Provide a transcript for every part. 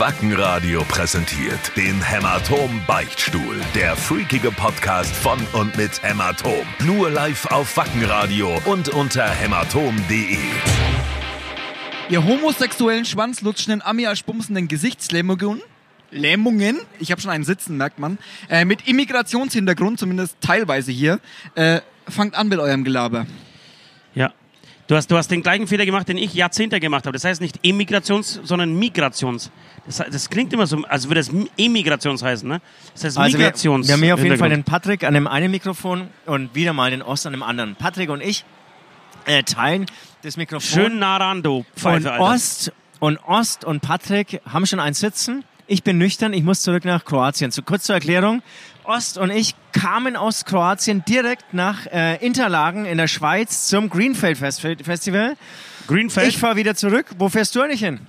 Wackenradio präsentiert den Hämatom Beichtstuhl. Der freakige Podcast von und mit Hämatom. Nur live auf Wackenradio und unter hämatom.de. Ihr homosexuellen, schwanzlutschenden, Ami-Spumsenden Gesichtslähmungen, Lähmungen, ich habe schon einen Sitzen, merkt man, äh, mit Immigrationshintergrund, zumindest teilweise hier, äh, fangt an mit eurem Gelaber. Ja. Du hast, du hast den gleichen Fehler gemacht, den ich Jahrzehnte gemacht habe. Das heißt nicht Emigrations, sondern Migrations. Das, das klingt immer so, als würde es Emigrations heißen, ne? Das heißt Also wir, Migrations. wir haben hier auf jeden Fall den. Patrick an dem einen Mikrofon und wieder mal den Ost an dem anderen. Patrick und ich äh, teilen das Mikrofon. Schön nah ran, du und Pfeife, Alter. Ost und Ost und Patrick haben schon einen Sitzen. Ich bin nüchtern, ich muss zurück nach Kroatien. Zu kurz zur Erklärung. Ost und ich kamen aus Kroatien direkt nach äh, Interlagen in der Schweiz zum Greenfield Fest Festival. Greenfeld. Ich fahre wieder zurück. Wo fährst du eigentlich hin?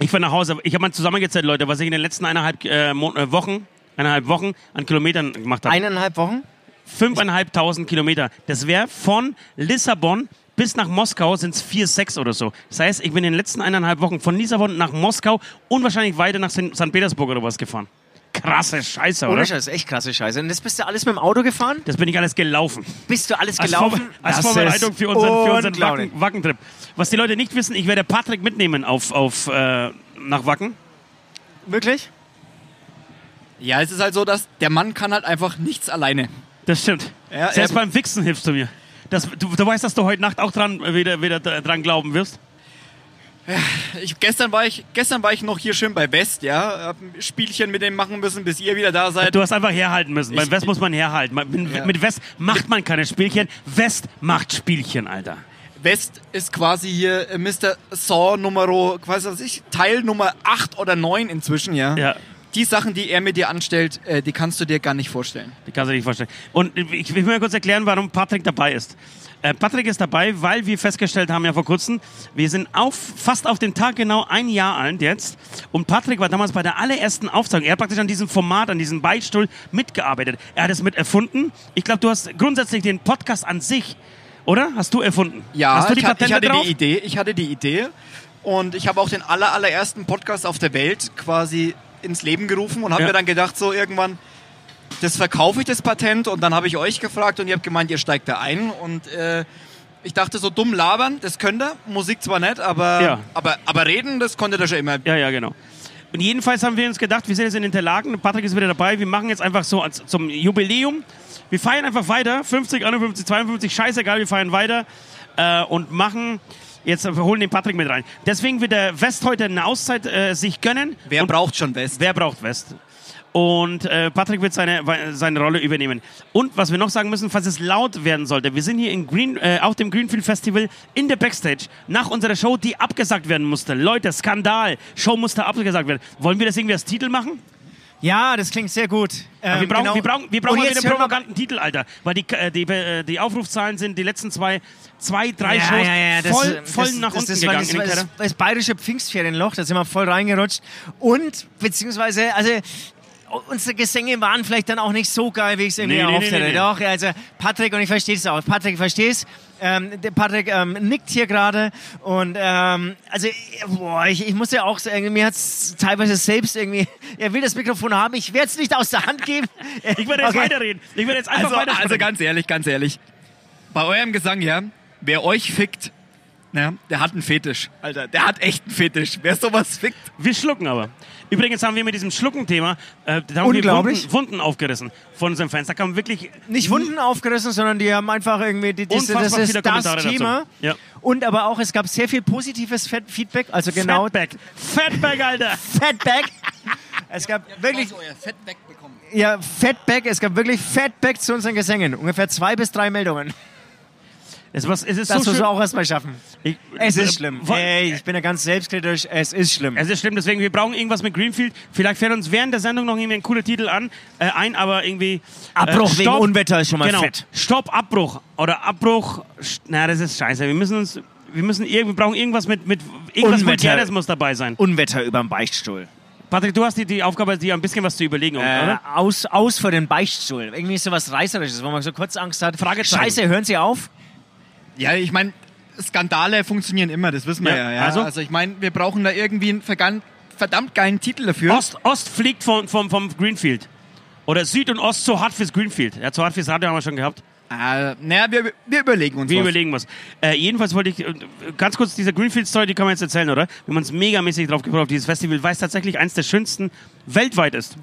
Ich fahre nach Hause. Ich habe mal zusammengezählt, Leute, was ich in den letzten eineinhalb äh, äh, Wochen, eineinhalb Wochen an Kilometern gemacht habe. Eineinhalb Wochen? Fünfeinhalbtausend Kilometer. Das wäre von Lissabon bis nach Moskau sind es vier, sechs oder so. Das heißt, ich bin in den letzten eineinhalb Wochen von Lissabon nach Moskau und wahrscheinlich weiter nach. St. Petersburg oder was gefahren. Krasse Scheiße, oder? Ohne Scheiß, echt krasse Scheiße. Und das bist du alles mit dem Auto gefahren? Das bin ich alles gelaufen. Bist du alles Als, gelaufen? Als Das Vorbereitung ist für unseren, für unseren. Wacken, Wackentrip. Was die Leute nicht wissen, ich werde Patrick mitnehmen auf, auf, äh, nach Wacken. Wirklich? Ja, es ist halt so, dass der Mann kann halt einfach nichts alleine. Das stimmt. Ja, Selbst beim Wichsen hilfst du mir. Das, du, du weißt, dass du heute Nacht auch dran, wieder, wieder dran glauben wirst. Ich, gestern, war ich, gestern war ich noch hier schön bei West, ja. Hab ein Spielchen mit dem machen müssen, bis ihr wieder da seid. Du hast einfach herhalten müssen. Ich- Beim West muss man herhalten. Mit, Ja. mit West macht man keine Spielchen. West macht Spielchen, Alter. West ist quasi hier äh, Mr. Saw Numero, quasi was ich, Teil Nummer 8 oder 9 inzwischen, ja. Ja. Die Sachen, die er mit dir anstellt, äh, die kannst du dir gar nicht vorstellen. Die kannst du dir nicht vorstellen. Und ich will mir kurz erklären, warum Patrick dabei ist. Äh, Patrick ist dabei, weil wir festgestellt haben ja vor kurzem, wir sind auf, fast auf den Tag genau ein Jahr alt jetzt. Und Patrick war damals bei der allerersten Aufzeichnung. Er hat praktisch an diesem Format, an diesem Beichtstuhl mitgearbeitet. Er hat es mit erfunden. Ich glaube, du hast grundsätzlich den Podcast an sich, oder? Hast du erfunden? Ja, hast du die ich, hat, ich Patente hatte drauf? die Idee. Ich hatte die Idee und ich habe auch den aller, allerersten Podcast auf der Welt quasi ins Leben gerufen und habe Ja. mir dann gedacht, so irgendwann, das verkaufe ich das Patent und dann habe ich euch gefragt und ihr habt gemeint, ihr steigt da ein und äh, ich dachte so dumm labern, das könnt ihr, Musik zwar nicht, aber, Ja. aber, aber reden, das konntet ihr schon immer. Ja, ja, genau. Und jedenfalls haben wir uns gedacht, wir sind jetzt in Interlaken, Patrick ist wieder dabei, wir machen jetzt einfach so als, zum Jubiläum, wir feiern einfach weiter, 50, 51, 52, scheißegal, wir feiern weiter äh, und machen, jetzt wir holen den Patrick mit rein. Deswegen wird der West heute eine Auszeit äh, sich gönnen. Wer und braucht schon West? Wer braucht West? Und äh, Patrick wird seine, seine Rolle übernehmen. Und was wir noch sagen müssen, falls es laut werden sollte, wir sind hier in Green, äh, auf dem Greenfield Festival in der Backstage nach unserer Show, die abgesagt werden musste. Leute, Skandal. Show musste abgesagt werden. Wollen wir das irgendwie als Titel machen? Ja, das klingt sehr gut. Ähm, wir brauchen, genau. wir brauchen, wir brauchen wieder einen provokanten Titel, Alter. Weil die, äh, die, äh, die Aufrufzahlen sind die letzten zwei, zwei drei ja, Shows ja, ja, das, voll, das, voll nach das, unten das, gegangen Das, in den das, das, das bayerische Pfingstferienloch, da sind wir voll reingerutscht. Und, beziehungsweise, also, unsere Gesänge waren vielleicht dann auch nicht so geil, wie ich es irgendwie Nee, erhofft nee, nee, hätte. Doch, also, Patrick, und ich verstehe es auch. Patrick, verstehe es. Ähm, Patrick ähm, nickt hier gerade und ähm, also boah, ich, ich muss ja auch sagen, mir hat es teilweise selbst irgendwie, er will das Mikrofon haben, ich werde es nicht aus der Hand geben. Ich werde jetzt Okay. weiterreden. Ich werde jetzt einfach Also, weiter also ganz ehrlich, ganz ehrlich. Bei eurem Gesang, ja, wer euch fickt, na, der hat einen Fetisch. Alter, der hat echt einen Fetisch. Wer sowas fickt, Wir schlucken aber. Übrigens haben wir mit diesem Schlucken-Thema, äh, da haben wir Unglaublich. Wunden, Wunden aufgerissen von unseren Fans. Da kam wirklich nicht Wunden aufgerissen, sondern die haben einfach irgendwie, die, das, das Unfassbar ist viele das Kommentare dazu. Thema. Ja. Und aber auch, es gab sehr viel positives Fe- Feedback, also genau Fatback. Fatback, Alter. Fatback. Es gab wirklich, euer Fett wegbekommen. ja, Fatback, es gab wirklich Fatback zu unseren Gesängen. Ungefähr zwei bis drei Meldungen. Es, was, es ist Das so musst du auch erstmal schaffen. Ich, Es äh, ist schlimm. Ey, ich bin ja ganz selbstkritisch, es ist schlimm. Es ist schlimm, deswegen, wir brauchen irgendwas mit Greenfield. Vielleicht fällt uns während der Sendung noch irgendwie ein cooler Titel an, äh, ein, aber irgendwie... Abbruch äh, wegen. Unwetter ist schon mal genau. fett. Stopp, Abbruch. Oder Abbruch... Na, das ist scheiße. Wir müssen uns... Wir, müssen wir brauchen irgendwas mit... mit irgendwas. Vulgäres muss dabei sein. Unwetter überm Beichtstuhl. Patrick, du hast die, die Aufgabe, dir ein bisschen was zu überlegen, Äh, oder? aus, aus für den Beichtstuhl. Irgendwie so was Reißerisches, wo man so kurz Angst hat. Fragezeichen. Scheiße, hören Sie auf. Ja, ich meine, Skandale funktionieren immer, das wissen wir Ja, ja. also? Also, ich meine, wir brauchen da irgendwie ein vergan verdammt geilen Titel dafür. Ost, Ost fliegt vom, vom, vom Greenfield. Oder Süd und Ost zu hart fürs Greenfield. Ja, zu hart fürs Radio haben wir schon gehabt. Äh, naja, wir, wir überlegen uns Wir was. überlegen was. Äh, jedenfalls wollte ich, äh, ganz kurz, diese Greenfield-Story, die kann man jetzt erzählen, oder? Wir haben uns megamäßig drauf gefreut auf dieses Festival, weil es tatsächlich eins der schönsten weltweit ist.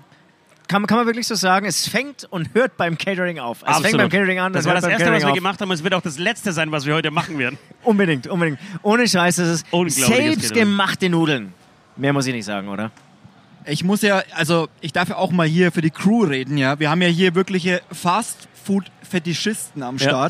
Kann, kann man wirklich so sagen, es fängt und hört beim Catering auf. Es Absolut. fängt beim Catering an. Das es war das Erste, was Catering wir auf. gemacht haben und es wird auch das Letzte sein, was wir heute machen werden. Unbedingt, unbedingt. Ohne Scheiß, das ist selbstgemachte Nudeln. Mehr muss ich nicht sagen, oder? Ich muss ja, also ich darf ja auch mal hier für die Crew reden, ja. Wir haben ja hier wirkliche Fast-Food-Fetischisten am Ja.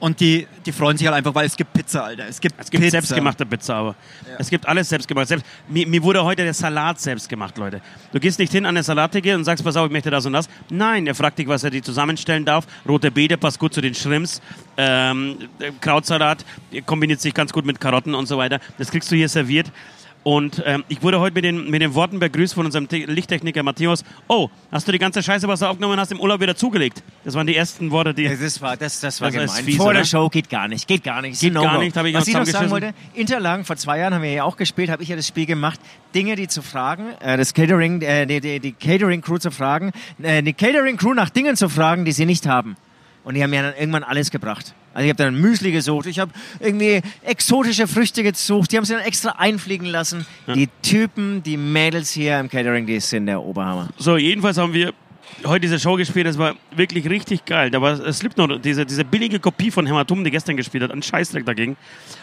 Und die, die freuen sich halt einfach, weil es gibt Pizza, Alter. Es gibt, Es gibt Pizza. selbstgemachte Pizza, aber es gibt alles selbstgemacht. Selbst, mir, mir wurde heute der Salat selbst gemacht, Leute. Du gehst nicht hin an eine Salattheke und sagst, pass auf, ich möchte das und das. Nein, er fragt dich, was er dir zusammenstellen darf. Rote Beete passt gut zu den Shrimps. Ähm, äh, Krautsalat kombiniert sich ganz gut mit Karotten und so weiter. Das kriegst du hier serviert. Und ähm, ich wurde heute mit den, mit den Worten begrüßt von unserem Te- Lichttechniker Matthäus. Oh, hast du die ganze Scheiße, was du aufgenommen hast, im Urlaub wieder zugelegt? Das waren die ersten Worte, die... Das war, das, das war Das gemein. fies, Vor oder? der Show geht gar nicht. Geht gar nicht. Geht ein gar nicht, hab ich Was noch ich noch sagen wollte, Interlagen, vor zwei Jahren haben wir ja auch gespielt, habe ich ja das Spiel gemacht, Dinge, die zu fragen, äh, das Catering, äh, die, die, die Catering-Crew zu fragen, äh, die Catering-Crew nach Dingen zu fragen, die sie nicht haben. Und die haben mir dann irgendwann alles gebracht. Also ich habe dann Müsli gesucht, ich habe irgendwie exotische Früchte gesucht, die haben sie dann extra einfliegen lassen. Die Typen, die Mädels hier im Catering, die sind der Oberhammer. So, jedenfalls haben wir heute diese Show gespielt. Das war wirklich richtig geil. Da war Slipknot, diese, diese billige Kopie von Hämatom, die gestern gespielt hat, ein Scheißdreck dagegen.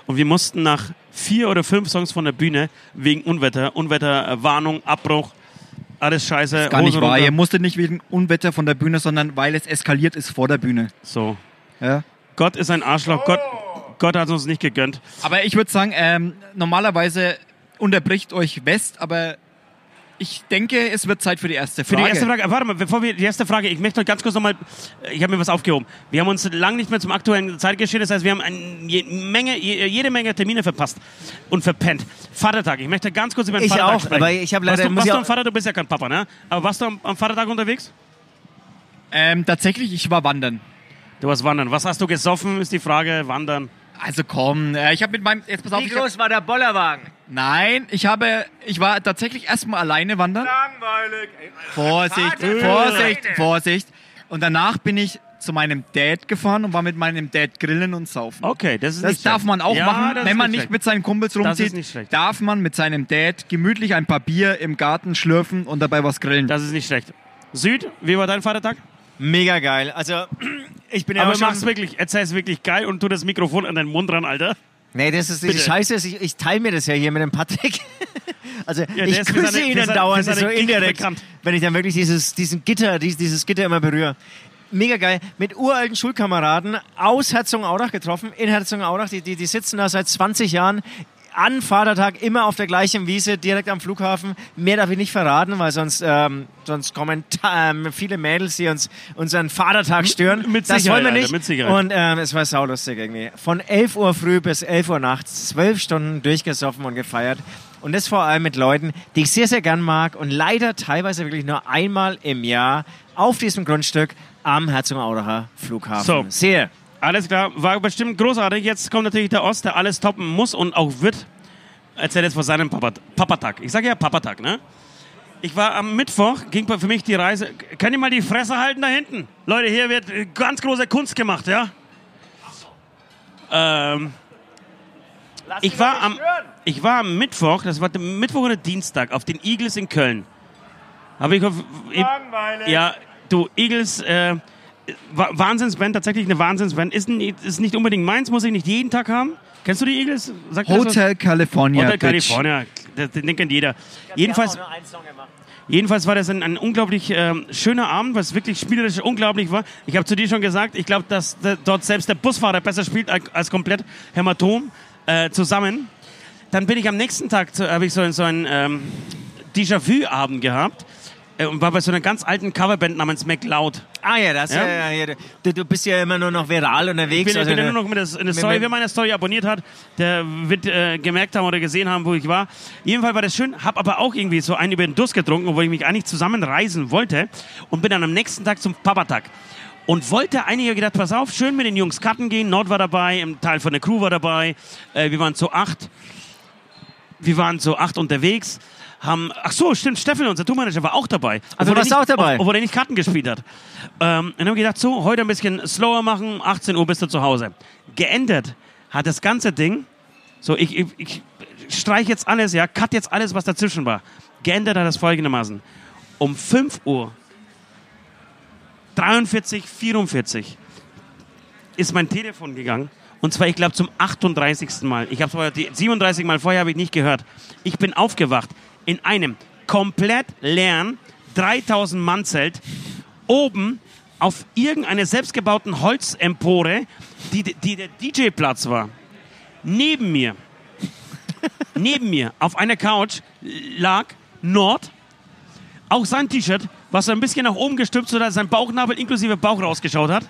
Und wir mussten nach vier oder fünf Songs von der Bühne wegen Unwetter, Unwetterwarnung, Abbruch, alles scheiße. Gar nicht Hosen wahr. runter. Ihr musstet nicht wegen Unwetter von der Bühne, sondern weil es eskaliert ist vor der Bühne. So. Ja. Gott ist ein Arschloch. Gott, Gott hat uns nicht gegönnt. Aber ich würde sagen, ähm, normalerweise unterbricht euch West, aber ich denke, es wird Zeit für die erste Für Frage. die erste Frage, warte mal, bevor wir die erste Frage, ich möchte euch ganz kurz nochmal, ich habe mir was aufgehoben. Wir haben uns lange nicht mehr zum aktuellen Zeitgeschehen, das heißt, wir haben eine Menge, je, jede Menge Termine verpasst und verpennt. Vatertag, ich möchte ganz kurz über den Ich Vatertag auch, sprechen. aber ich habe leider- Warst du, warst ich du am Vater, du bist ja kein Papa, ne? Aber warst du am, am Vatertag unterwegs? Ähm, tatsächlich, ich war wandern. Du warst wandern. Was hast du gesoffen, ist die Frage. Wandern. Also komm, äh, ich habe mit meinem jetzt pass auf, Wie ich hab, groß war der Bollerwagen? nein, ich habe ich war tatsächlich erstmal alleine wandern. Langweilig. Vorsicht, Vater, Vorsicht, Leute. Vorsicht. Und danach bin ich zu meinem Dad gefahren und war mit meinem Dad grillen und saufen. Okay, das ist Das nicht darf schlecht. man auch ja, machen, wenn man nicht schlecht. mit seinen Kumpels Das ist rumzieht. nicht schlecht. Darf man mit seinem Dad gemütlich ein paar Bier im Garten schlürfen und dabei was grillen. Das ist nicht schlecht. Süd, wie war dein Vatertag? Mega geil. Also, ich bin ja Aber schon... mach's wirklich, erzähl's wirklich geil und tu das Mikrofon an deinen Mund ran, Alter. Nee, das ist die Bitte. Scheiße. ist, Ich, ich teile mir das ja hier mit dem Patrick. Also der ich küsse seine- ihn seine- dauernd so indirekt, bekannt. wenn ich dann wirklich dieses, diesen Gitter, dieses, dieses Gitter immer berühre. Mega geil. Mit uralten Schulkameraden aus Herzogenaurach getroffen, in Herzogenaurach. Die, die, die sitzen da seit 20 Jahren an Vatertag immer auf der gleichen Wiese, direkt am Flughafen. Mehr darf ich nicht verraten, weil sonst, ähm, sonst kommen ähm, viele Mädels, die uns unseren Vatertag stören. mit das Sicherheit, wollen wir Alter, nicht. mit Sicherheit. Und ähm, es war saulustig irgendwie. Von 11 Uhr früh bis 11 Uhr nachts, zwölf Stunden durchgesoffen und gefeiert. Und das vor allem mit Leuten, die ich sehr, sehr gern mag und leider teilweise wirklich nur einmal im Jahr auf diesem Grundstück am Herzogenauracher Flughafen. So. Sehr. Alles klar, war bestimmt großartig. Jetzt kommt natürlich der Ost, der alles toppen muss und auch wird. Erzählt jetzt von seinem Papa Papatag. Ich sage ja Papatag, ne? Ich war am Mittwoch, ging für mich die Reise. Könnt ihr mal die Fresse halten da hinten? Leute, hier wird ganz große Kunst gemacht, ja? Ähm, ich, war am, ich war am Mittwoch, das war der Mittwoch oder Dienstag, auf den Eagles in Köln. Habe ich auf, ja, du, Eagles, äh, Wahnsinnsband, tatsächlich eine Wahnsinnsband. Ist, ist nicht unbedingt meins, muss ich nicht jeden Tag haben. Kennst du die Eagles? Sagt? Hotel California. Hotel Bitch. California, das, den kennt jeder. Jedenfalls, jedenfalls war das ein, ein unglaublich ähm, schöner Abend, was wirklich spielerisch unglaublich war. Ich habe zu dir schon gesagt, ich glaube, dass der, dort selbst der Busfahrer besser spielt als, als komplett Hämatom äh, zusammen. Dann bin ich am nächsten Tag, habe ich so, so einen ähm, Déjà-vu-Abend gehabt äh, und war bei so einer ganz alten Coverband namens MacLeod. Ah ja, das Ja? ja. Ja, du, du bist ja immer nur noch viral Ich unterwegs. bin, also bin ja eine- nur noch mit der, eine mit- Story, wer meine Story abonniert hat, der wird äh, gemerkt haben oder gesehen haben, wo ich war. Jedenfalls war das schön, habe aber auch irgendwie so einen über den Durst getrunken, obwohl ich mich eigentlich zusammenreisen wollte und bin dann am nächsten Tag zum Papatag. Und wollte einige gedacht, pass auf, schön mit den Jungs Karten gehen. Nord war dabei, ein Teil von der Crew war dabei. Äh, wir waren zu acht. Wir waren zu acht unterwegs, haben, ach so, stimmt, Steffen, unser Tourmanager, war auch dabei. Also warst du nicht- auch dabei? Obwohl er nicht Karten gespielt hat. Ähm, dann haben wir gedacht, so, heute ein bisschen slower machen, 18 Uhr bist du zu Hause. Geändert hat das ganze Ding, so, ich, ich, ich streich jetzt alles, ja, cut jetzt alles, was dazwischen war. Geändert hat das folgendermaßen. Um 5 Uhr 43, 44 ist mein Telefon gegangen. Und zwar, ich glaube, zum 38. Mal. Ich habe vorher, die 37 Mal vorher habe ich nicht gehört. Ich bin aufgewacht in einem komplett leeren 3000 Mann Zelt oben auf irgendeiner selbstgebauten Holzempore, die, die der DJ-Platz war. Neben mir, neben mir auf einer Couch lag Nord, auch sein T-Shirt, was so ein bisschen nach oben gestülpt, sodass sein Bauchnabel inklusive Bauch rausgeschaut hat.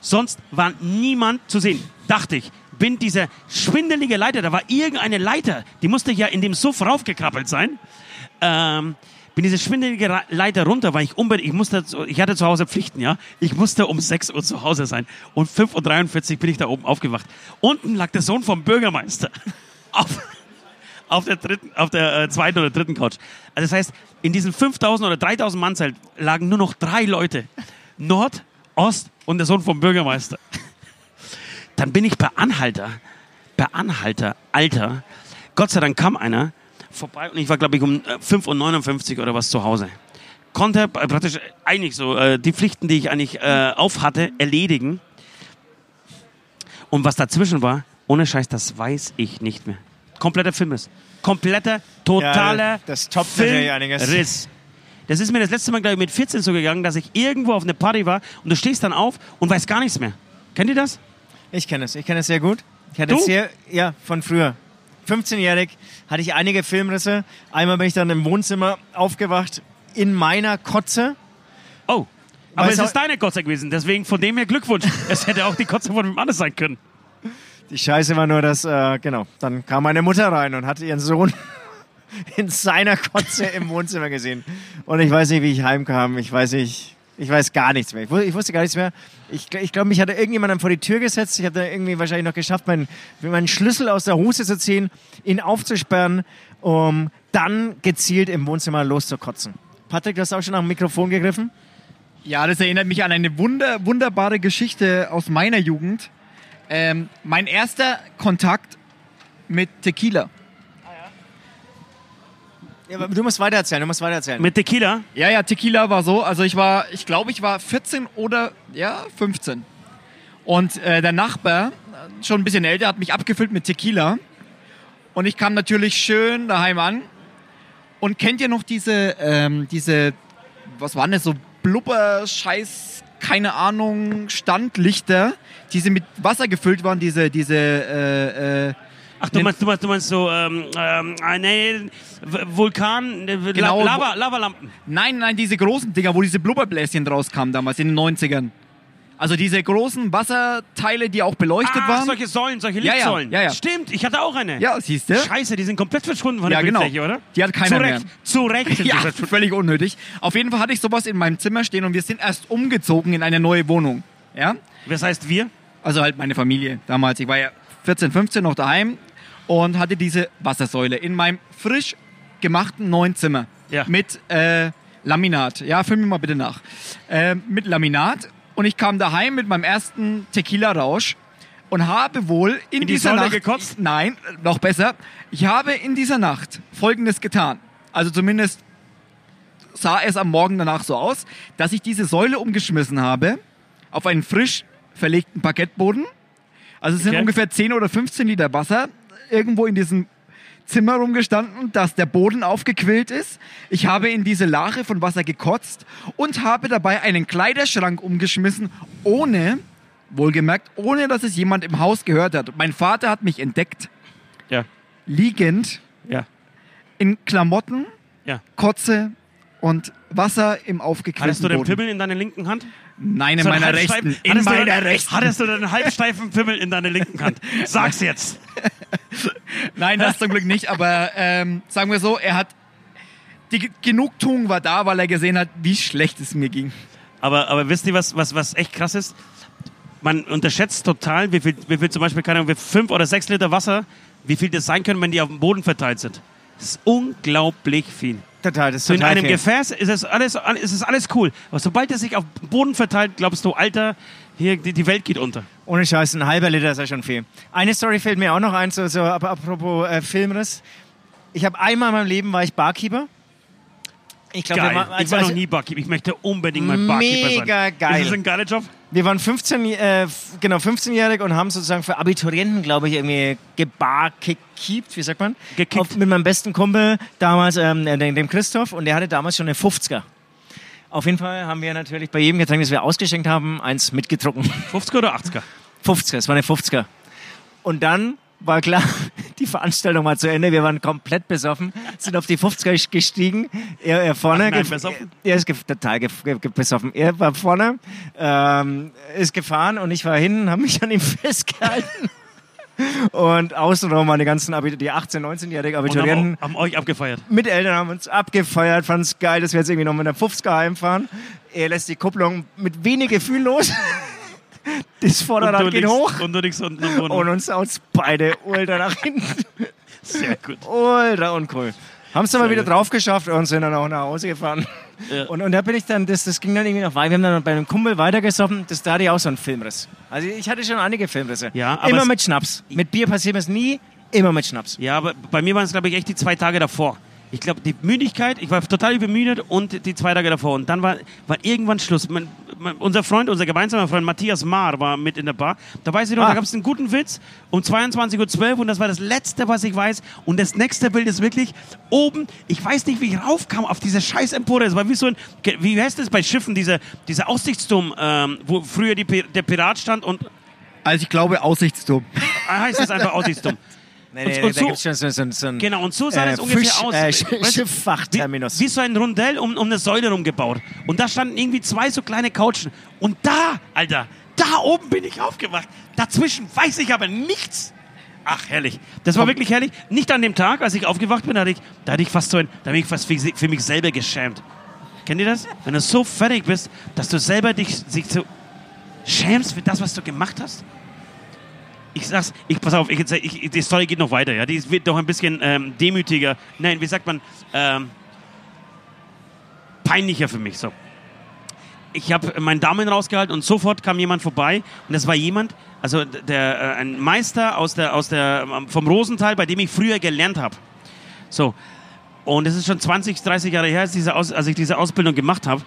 Sonst war niemand zu sehen. Dachte ich, bin diese schwindelige Leiter, da war irgendeine Leiter, die musste ja in dem Suff raufgekrabbelt sein. Ähm, bin diese schwindelige Leiter runter, weil ich unbedingt, ich musste, ich hatte zu Hause Pflichten, ja. Ich musste um 6 Uhr zu Hause sein. Und 5.43 Uhr bin ich da oben aufgewacht. Unten lag der Sohn vom Bürgermeister. Auf, auf der dritten, auf der äh, zweiten oder dritten Couch. Also das heißt, in diesem 5000 oder 3000 Mann Zelt lagen nur noch drei Leute. Nord, Ost und der Sohn vom Bürgermeister. Dann bin ich bei Anhalter, bei Anhalter, Alter. Gott sei Dank kam einer vorbei und ich war, glaube ich, um äh, 5.59 Uhr oder was zu Hause. Konnte äh, praktisch eigentlich so äh, die Pflichten, die ich eigentlich äh, auf hatte, erledigen. Und was dazwischen war, ohne Scheiß, das weiß ich nicht mehr. Kompletter Filmriss. Kompletter, totaler Ja, das. Filmriss. Das ist mir das letzte Mal, glaube ich, mit 14 so gegangen, dass ich irgendwo auf eine Party war und du stehst dann auf und weißt gar nichts mehr. Kennt ihr das? Ich kenne es, ich kenne es sehr gut. Ich hatte Du? sehr, ja, von früher. 15-jährig hatte ich einige Filmrisse. Einmal bin ich dann im Wohnzimmer aufgewacht in meiner Kotze. Oh. Aber Weiß es ist deine Kotze gewesen, deswegen von dem her Glückwunsch. es hätte auch die Kotze von einem anderen sein können. Die Scheiße war nur, dass, äh, genau, dann kam meine Mutter rein und hat ihren Sohn in seiner Kotze im Wohnzimmer gesehen. Und ich weiß nicht, wie ich heimkam. Ich weiß nicht, ich weiß gar nichts mehr. Ich, wu- ich wusste gar nichts mehr. Ich, ich glaube, mich hatte irgendjemand vor die Tür gesetzt. Ich habe da irgendwie wahrscheinlich noch geschafft, meinen, meinen Schlüssel aus der Hose zu ziehen, ihn aufzusperren, um dann gezielt im Wohnzimmer loszukotzen. Patrick, du hast auch schon nach dem Mikrofon gegriffen? Ja, das erinnert mich an eine wunder, wunderbare Geschichte aus meiner Jugend. Ähm, mein erster Kontakt mit Tequila. Ja, aber du musst weitererzählen, du musst weitererzählen. Mit Tequila? Ja, ja, Tequila war so. Also ich war, ich glaube, ich war 14 oder ja 15. Und äh, der Nachbar, schon ein bisschen älter, hat mich abgefüllt mit Tequila. Und ich kam natürlich schön daheim an. Und kennt ihr noch diese, ähm, diese, was waren das so Blubber, Scheiß, keine Ahnung, Standlichter, diese mit Wasser gefüllt waren, diese, diese, äh, äh, Ach, du meinst, du meinst, du meinst so, ähm, ähm, äh, nee, Vulkan, äh, Genau, La Lava, Lavalampen. Nein, nein, diese großen Dinger, wo diese Blubberbläschen draus kamen damals in den 90ern. Also diese großen Wasserteile, die auch beleuchtet Ach, waren. solche Säulen, solche Ja, ja, Lichtsäulen. ja, ja. Stimmt, ich hatte auch eine. Ja, siehst du? Scheiße, die sind komplett verschwunden von der genau. Bildfläche, oder? Die hat keiner Zu Recht, mehr. zu Recht Ja, völlig unnötig. Auf jeden Fall hatte ich sowas in meinem Zimmer stehen und wir sind erst umgezogen in eine neue Wohnung. Ja? Was heißt wir? Also halt meine Familie damals. Ich war ja 14, 15 noch daheim und hatte diese Wassersäule in meinem frisch gemachten neuen Zimmer. Ja. Mit äh, Laminat. Ja, film mir mal bitte nach. Äh, mit Laminat. Und ich kam daheim mit meinem ersten Tequila-Rausch und habe wohl in, In die dieser Säule Nacht... gekotzt? Nein, noch besser. Ich habe in dieser Nacht Folgendes getan. Also zumindest sah es am Morgen danach so aus, dass ich diese Säule umgeschmissen habe auf einen frisch verlegten Parkettboden. Also es sind Okay. ungefähr 10 oder 15 Liter Wasser irgendwo in diesem Zimmer rumgestanden, dass der Boden aufgequillt ist. Ich habe in diese Lache von Wasser gekotzt und habe dabei einen Kleiderschrank umgeschmissen, ohne, wohlgemerkt, ohne dass es jemand im Haus gehört hat. Mein Vater hat mich entdeckt, Ja, liegend ja, in Klamotten, ja. Kotze und Wasser im aufgequillten Hattest du den Boden. Pimmel in deiner linken Hand? Nein, in So meiner rechten. In hattest du meiner rechten. Hattest du einen halbsteifen Pimmel in deiner linken Hand? Sag's jetzt. Nein, das zum Glück nicht, aber ähm, sagen wir so, er hat. Die Ge- Genugtuung war da, weil er gesehen hat, wie schlecht es mir ging. Aber, aber wisst ihr, was, was, was echt krass ist? Man unterschätzt total, wie viel, wie viel zum Beispiel, keine Ahnung, wie fünf oder sechs Liter Wasser, wie viel das sein können, wenn die auf dem Boden verteilt sind. Das ist unglaublich viel. Total, das ist So in einem viel. Gefäß ist es alles, ist es alles cool. Aber sobald es sich auf den Boden verteilt, glaubst du, Alter, hier, die, die Welt geht unter. Ohne Scheiß, ein halber Liter ist ja schon viel. Eine Story fällt mir auch noch ein, so, so ap- apropos äh, Filmriss. Ich habe einmal in meinem Leben war ich Barkeeper. Ich glaube, wir, waren- ich war noch als, nie Barkeeper. Ich möchte unbedingt mal Barkeeper sein. Mega geil. Ist das ein geiler Job? wir waren 15, äh, genau 15-jährig und haben sozusagen für Abiturienten, glaube ich, irgendwie gebarkekiept, wie sagt man? Gekickt. Auf, mit meinem besten Kumpel damals, ähm, dem dem Christoph, und der hatte damals schon eine 50er. Auf jeden Fall haben wir natürlich bei jedem Getränk, das wir ausgeschenkt haben, eins mitgetrunken. 50er oder 80er? 50er, es war eine 50er. Und dann war klar, die Veranstaltung war zu Ende, wir waren komplett besoffen, sind auf die 50er gestiegen, er, er vorne, Ach nein, besoffen? er ist total besoffen, er war vorne, ähm, ist gefahren und ich war hinten, habe mich an ihm festgehalten. Und außenrum waren die ganzen Abi die 18-, 19-jährigen Und Abiturienten haben, haben euch abgefeiert. mit Eltern haben uns abgefeiert, fanden es geil, dass wir jetzt irgendwie noch mit einer 50er heimfahren. Er lässt die Kupplung mit wenig Gefühl los. Das Vorderrad geht liegst- hoch. Und du liegst unten am Boden. Und uns haut's beide ultra nach hinten. Sehr gut. Ultra uncool. Haben es aber Sehr wieder drauf geschafft und sind dann auch nach Hause gefahren. Ja. Und, und da bin ich dann, das, das ging dann irgendwie noch weiter. Wir haben dann bei einem Kumpel weitergesoffen, das da hatte ich auch so einen Filmriss. Also ich hatte schon einige Filmrisse. Ja, aber immer mit Schnaps. Mit Bier passiert mir es nie, immer mit Schnaps. Ja, aber bei mir waren es, glaube ich, echt die zwei Tage davor. Ich glaube, die Müdigkeit, ich war total übermüdet und die zwei Tage davor. Und dann war, war irgendwann Schluss. Mein, mein, unser Freund, unser gemeinsamer Freund Matthias Maar war mit in der Bar. Da weiß ich noch, Ah. da gab es einen guten Witz um 22.12 Uhr und das war das Letzte, was ich weiß. Und das nächste Bild ist wirklich oben, ich weiß nicht, wie ich raufkam auf diese scheiß Empore. Es war wie so ein, wie heißt das bei Schiffen, diese, dieser Aussichtsturm, ähm, wo früher die, der Pirat stand und Also ich glaube Aussichtsturm. heißt es einfach Aussichtsturm. Nee, Und- nee, und so- gibt's schon so, so, so ein Genau, und so sah äh, das ungefähr Fisch, aus. Äh, Schifffrachtterminus. Wie, wie so ein Rundell um, um eine Säule rumgebaut. Und da standen irgendwie zwei so kleine Couchen. Und da, Alter, da oben bin ich aufgewacht. Dazwischen weiß ich aber nichts. Ach, herrlich. Das war wirklich herrlich. Nicht an dem Tag, als ich aufgewacht bin, da hatte ich, da hatte ich fast so ein, da bin ich fast für, für mich selber geschämt. Kennt ihr das? Wenn du so fertig bist, dass du selber dich, sich so schämst für das, was du gemacht hast? Ich sag's, ich, pass auf, ich, ich, die Story geht noch weiter, ja. Die wird doch ein bisschen ähm, demütiger. Nein, wie sagt man? Ähm, peinlicher für mich, so. Ich habe meinen Daumen rausgehalten und sofort kam jemand vorbei und das war jemand, also der, äh, ein Meister aus der, aus der, ähm, vom Rosenthal, bei dem ich früher gelernt habe. So. Und es ist schon 20, 30 Jahre her, als, diese Aus, als ich diese Ausbildung gemacht habe.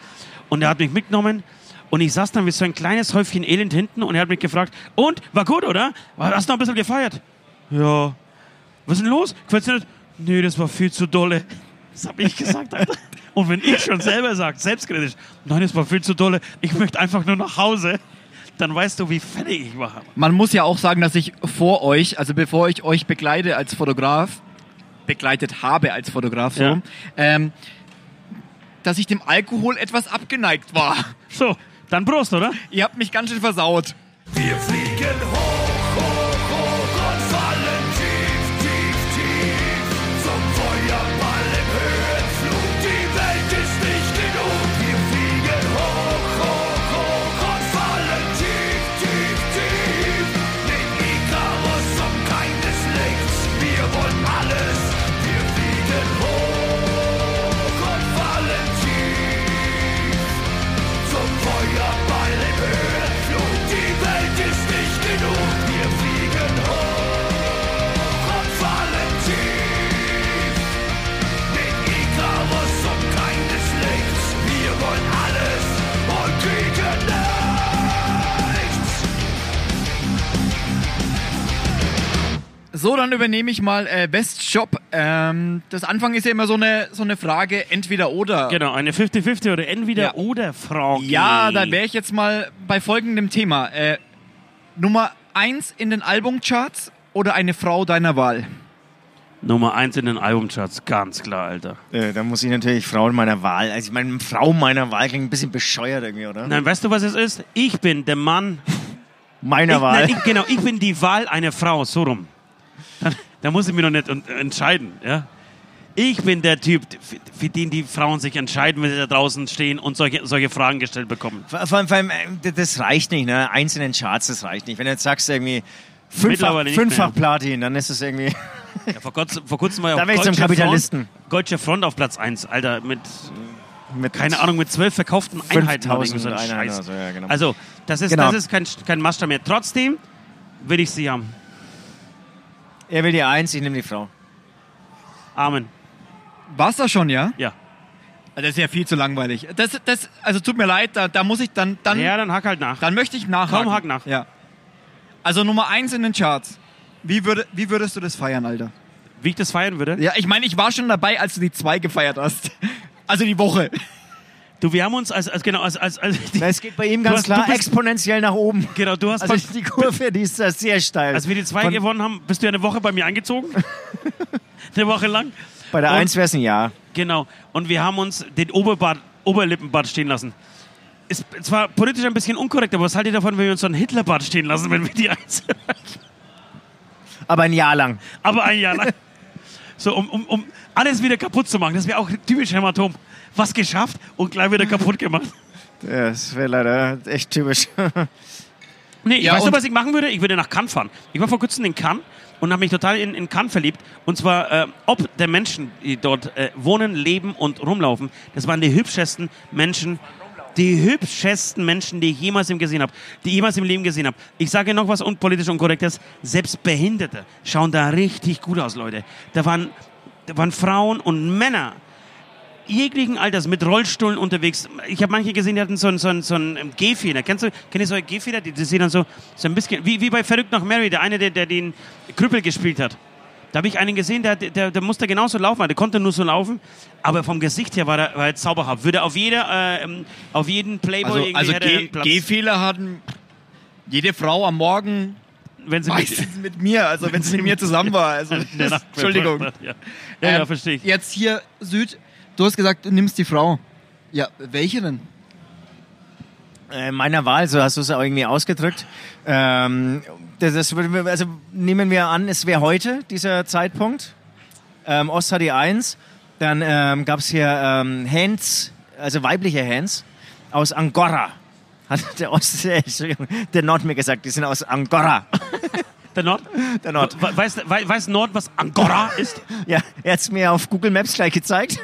Und er hat mich mitgenommen und ich saß dann wie so ein kleines Häufchen Elend hinten und er hat mich gefragt, und, war gut, oder? Hast du noch ein bisschen gefeiert? Ja. Was ist denn los? Gefällt's dir nicht? Nee, das war viel zu dolle. Das habe ich gesagt, Alter. Und wenn ich schon selber sage, selbstkritisch, nein, das war viel zu dolle, ich möchte einfach nur nach Hause, dann weißt du, wie fertig ich war. Man muss ja auch sagen, dass ich vor euch, also bevor ich euch begleite als Fotograf, begleitet habe als Fotograf so, Ja. ähm, dass ich dem Alkohol etwas abgeneigt war. So, dann Prost, oder? Ihr habt mich ganz schön versaut. Wir fliegen So, dann übernehme ich mal äh, Best Shop. Ähm, das Anfang ist ja immer so eine, so eine Frage, entweder oder. Genau, eine 50-50 oder entweder Ja. oder Frage. Ja, dann wäre ich jetzt mal bei folgendem Thema. Äh, Nummer eins in den Albumcharts oder eine Frau deiner Wahl? Nummer eins in den Albumcharts, ganz klar, Alter. Äh, da muss ich natürlich Frauen meiner Wahl. Also ich meine, Frau meiner Wahl klingt ein bisschen bescheuert irgendwie, oder? Nein, weißt du, was es ist? Ich bin der Mann. Meiner ich, Wahl. Nein, ich, genau, ich bin die Wahl einer Frau, so rum. Da, da muss ich mich noch nicht entscheiden, ja. Ich bin der Typ, für, den die Frauen sich entscheiden, wenn sie da draußen stehen und solche, solche Fragen gestellt bekommen. Vor vor allem, vor allem, äh, das reicht nicht, ne? Eins in den Charts, das reicht nicht. Wenn du jetzt sagst, irgendwie fünffach, fünffach. Platin, dann ist es irgendwie. Ja, vor, kurzem, vor kurzem war ja Da auch ich zum Kapitalisten. Front, Deutsche Front auf Platz 1, Alter, mit, Mit keine Ahnung, mit zwölf verkauften Einheiten. oder 5000 irgendwie so ein Einheiten Scheiß. oder so, ja, genau. Also, das ist, Genau. das ist kein, kein Maßstab mehr. Trotzdem will ich sie haben. Er will die Eins, ich nehme die Frau. Amen. War's das schon, ja? Ja. Das ist ja viel zu langweilig. Das, das, also tut mir leid, da, da muss ich dann, dann, Ja, dann hack halt nach. dann möchte ich nachhaken. Komm, hack nach. Ja. Also Nummer eins in den Charts. Wie, würde, wie würdest du das feiern, Alter? Wie ich das feiern würde? Ja, ich meine, ich war schon dabei, als du die zwei gefeiert hast. Also die Woche. Du, wir haben uns als, als genau, als, als, als die, Na, Es geht bei ihm ganz hast- klar bist- exponentiell nach oben. genau, du hast Also die Kurve, die ist sehr steil. als wir die zwei Von- gewonnen haben, bist du ja eine Woche bei mir eingezogen. eine Woche lang. Bei der Und- Eins wäre es ein Ja. Genau. Und wir haben uns den Oberbart, Oberlippenbart stehen lassen. Ist zwar politisch ein bisschen unkorrekt, aber was haltet ihr davon, wenn wir uns so einen Hitlerbart stehen lassen, wenn wir die eins Aber ein Jahr lang. Aber ein Jahr lang. So, um, um, um alles wieder kaputt zu machen. Das wäre auch typisch Hämatom. Was geschafft und gleich wieder kaputt gemacht. Das wäre leider echt typisch. Nee, ich Ja, weißt du, und- was ich machen würde? Ich würde nach Cannes fahren. Ich war vor kurzem in Cannes und habe mich total in, in Cannes verliebt. Und zwar, äh, ob der Menschen, die dort äh, wohnen, leben und rumlaufen, das waren die hübschesten Menschen, die hübschesten Menschen, die ich jemals im gesehen habe, die ich jemals im Leben gesehen habe. Ich sage noch was unpolitisch Unkorrektes. Selbst Behinderte schauen da richtig gut aus, Leute. Da waren, da waren Frauen und Männer jeglichen Alters mit Rollstühlen unterwegs. Ich habe manche gesehen, die hatten so einen, so einen, so einen ähm, Gehfeder. Kennst du, kennt ihr solche Gehfeder? Die, die sehen dann so, so ein bisschen, wie, wie bei Verrückt nach Mary, der eine, der, der den Krüppel gespielt hat. Da habe ich einen gesehen, der, der, der musste genauso laufen, der konnte nur so laufen, aber vom Gesicht her war er, war er zauberhaft. Würde auf jeder, äh, ähm, auf jeden Playboy Also, irgendwie also Platz, Gehfehler hatten jede Frau am Morgen wenn sie mit, meistens mit mir, also wenn sie mit mir zusammen war. Also, Nacht- Entschuldigung. Ja, ja, ja Ähm, verstehe ich. Jetzt hier Süd, du hast gesagt, du nimmst die Frau. Ja, welche denn? Äh, meiner Wahl, so hast du es auch irgendwie ausgedrückt. Ähm, das, das, also nehmen wir an, es wäre heute dieser Zeitpunkt. Ähm, Ost hat die Eins. Dann ähm, gab es hier ähm, Hans, also weibliche Hans, aus Angora. Hat der Ost, äh, Entschuldigung, der Nord mir gesagt, die sind aus Angora. Der Nord? Der Nord. We- Weiß, we- weiß Nord, was Angora ist? Ja, er hat es mir auf Google Maps gleich gezeigt.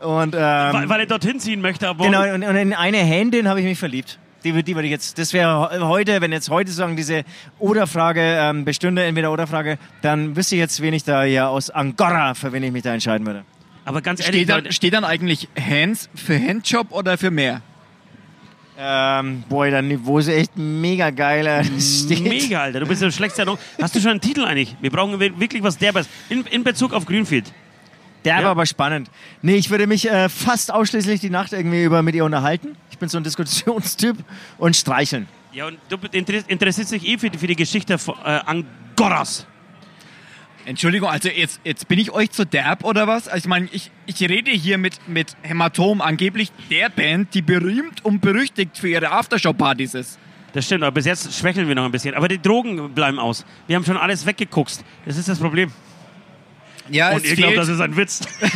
Und, ähm, weil, weil er dorthin ziehen möchte. Aber Genau, und, und in eine Händin habe ich mich verliebt. Die, die würde ich jetzt, das wäre heute, wenn jetzt heute sagen, diese Oder-Frage ähm, bestünde, entweder Oder-Frage, dann wüsste ich jetzt, wen ich da ja aus Angora, für wen ich mich da entscheiden würde. Aber ganz ehrlich, Steht dann, steht dann eigentlich Hands für Handjob oder für mehr? Ähm, boah, dein Niveau ist echt mega geil. äh, mega, Alter. Du bist ja schlechtester noch. Hast du schon einen Titel eigentlich? Wir brauchen wir- wirklich was derbes. In, in Bezug auf Greenfield. Der war Ja. aber spannend. Nee, ich würde mich äh, fast ausschließlich die Nacht irgendwie über mit ihr unterhalten. Ich bin so ein Diskussionstyp und streicheln. Ja, und du inter- interessierst dich eh für die, für die Geschichte von äh, Angoras. Entschuldigung, also jetzt, jetzt bin ich euch zu derb oder was? Also ich meine, ich, ich rede hier mit, mit Hämatom, angeblich der Band, die berühmt und berüchtigt für ihre Aftershow-Partys ist. Das stimmt, aber bis jetzt schwächeln wir noch ein bisschen. Aber die Drogen bleiben aus. Wir haben schon alles weggekuckst. Das ist das Problem. Ja, und ihr glaubt, das ist ein Witz.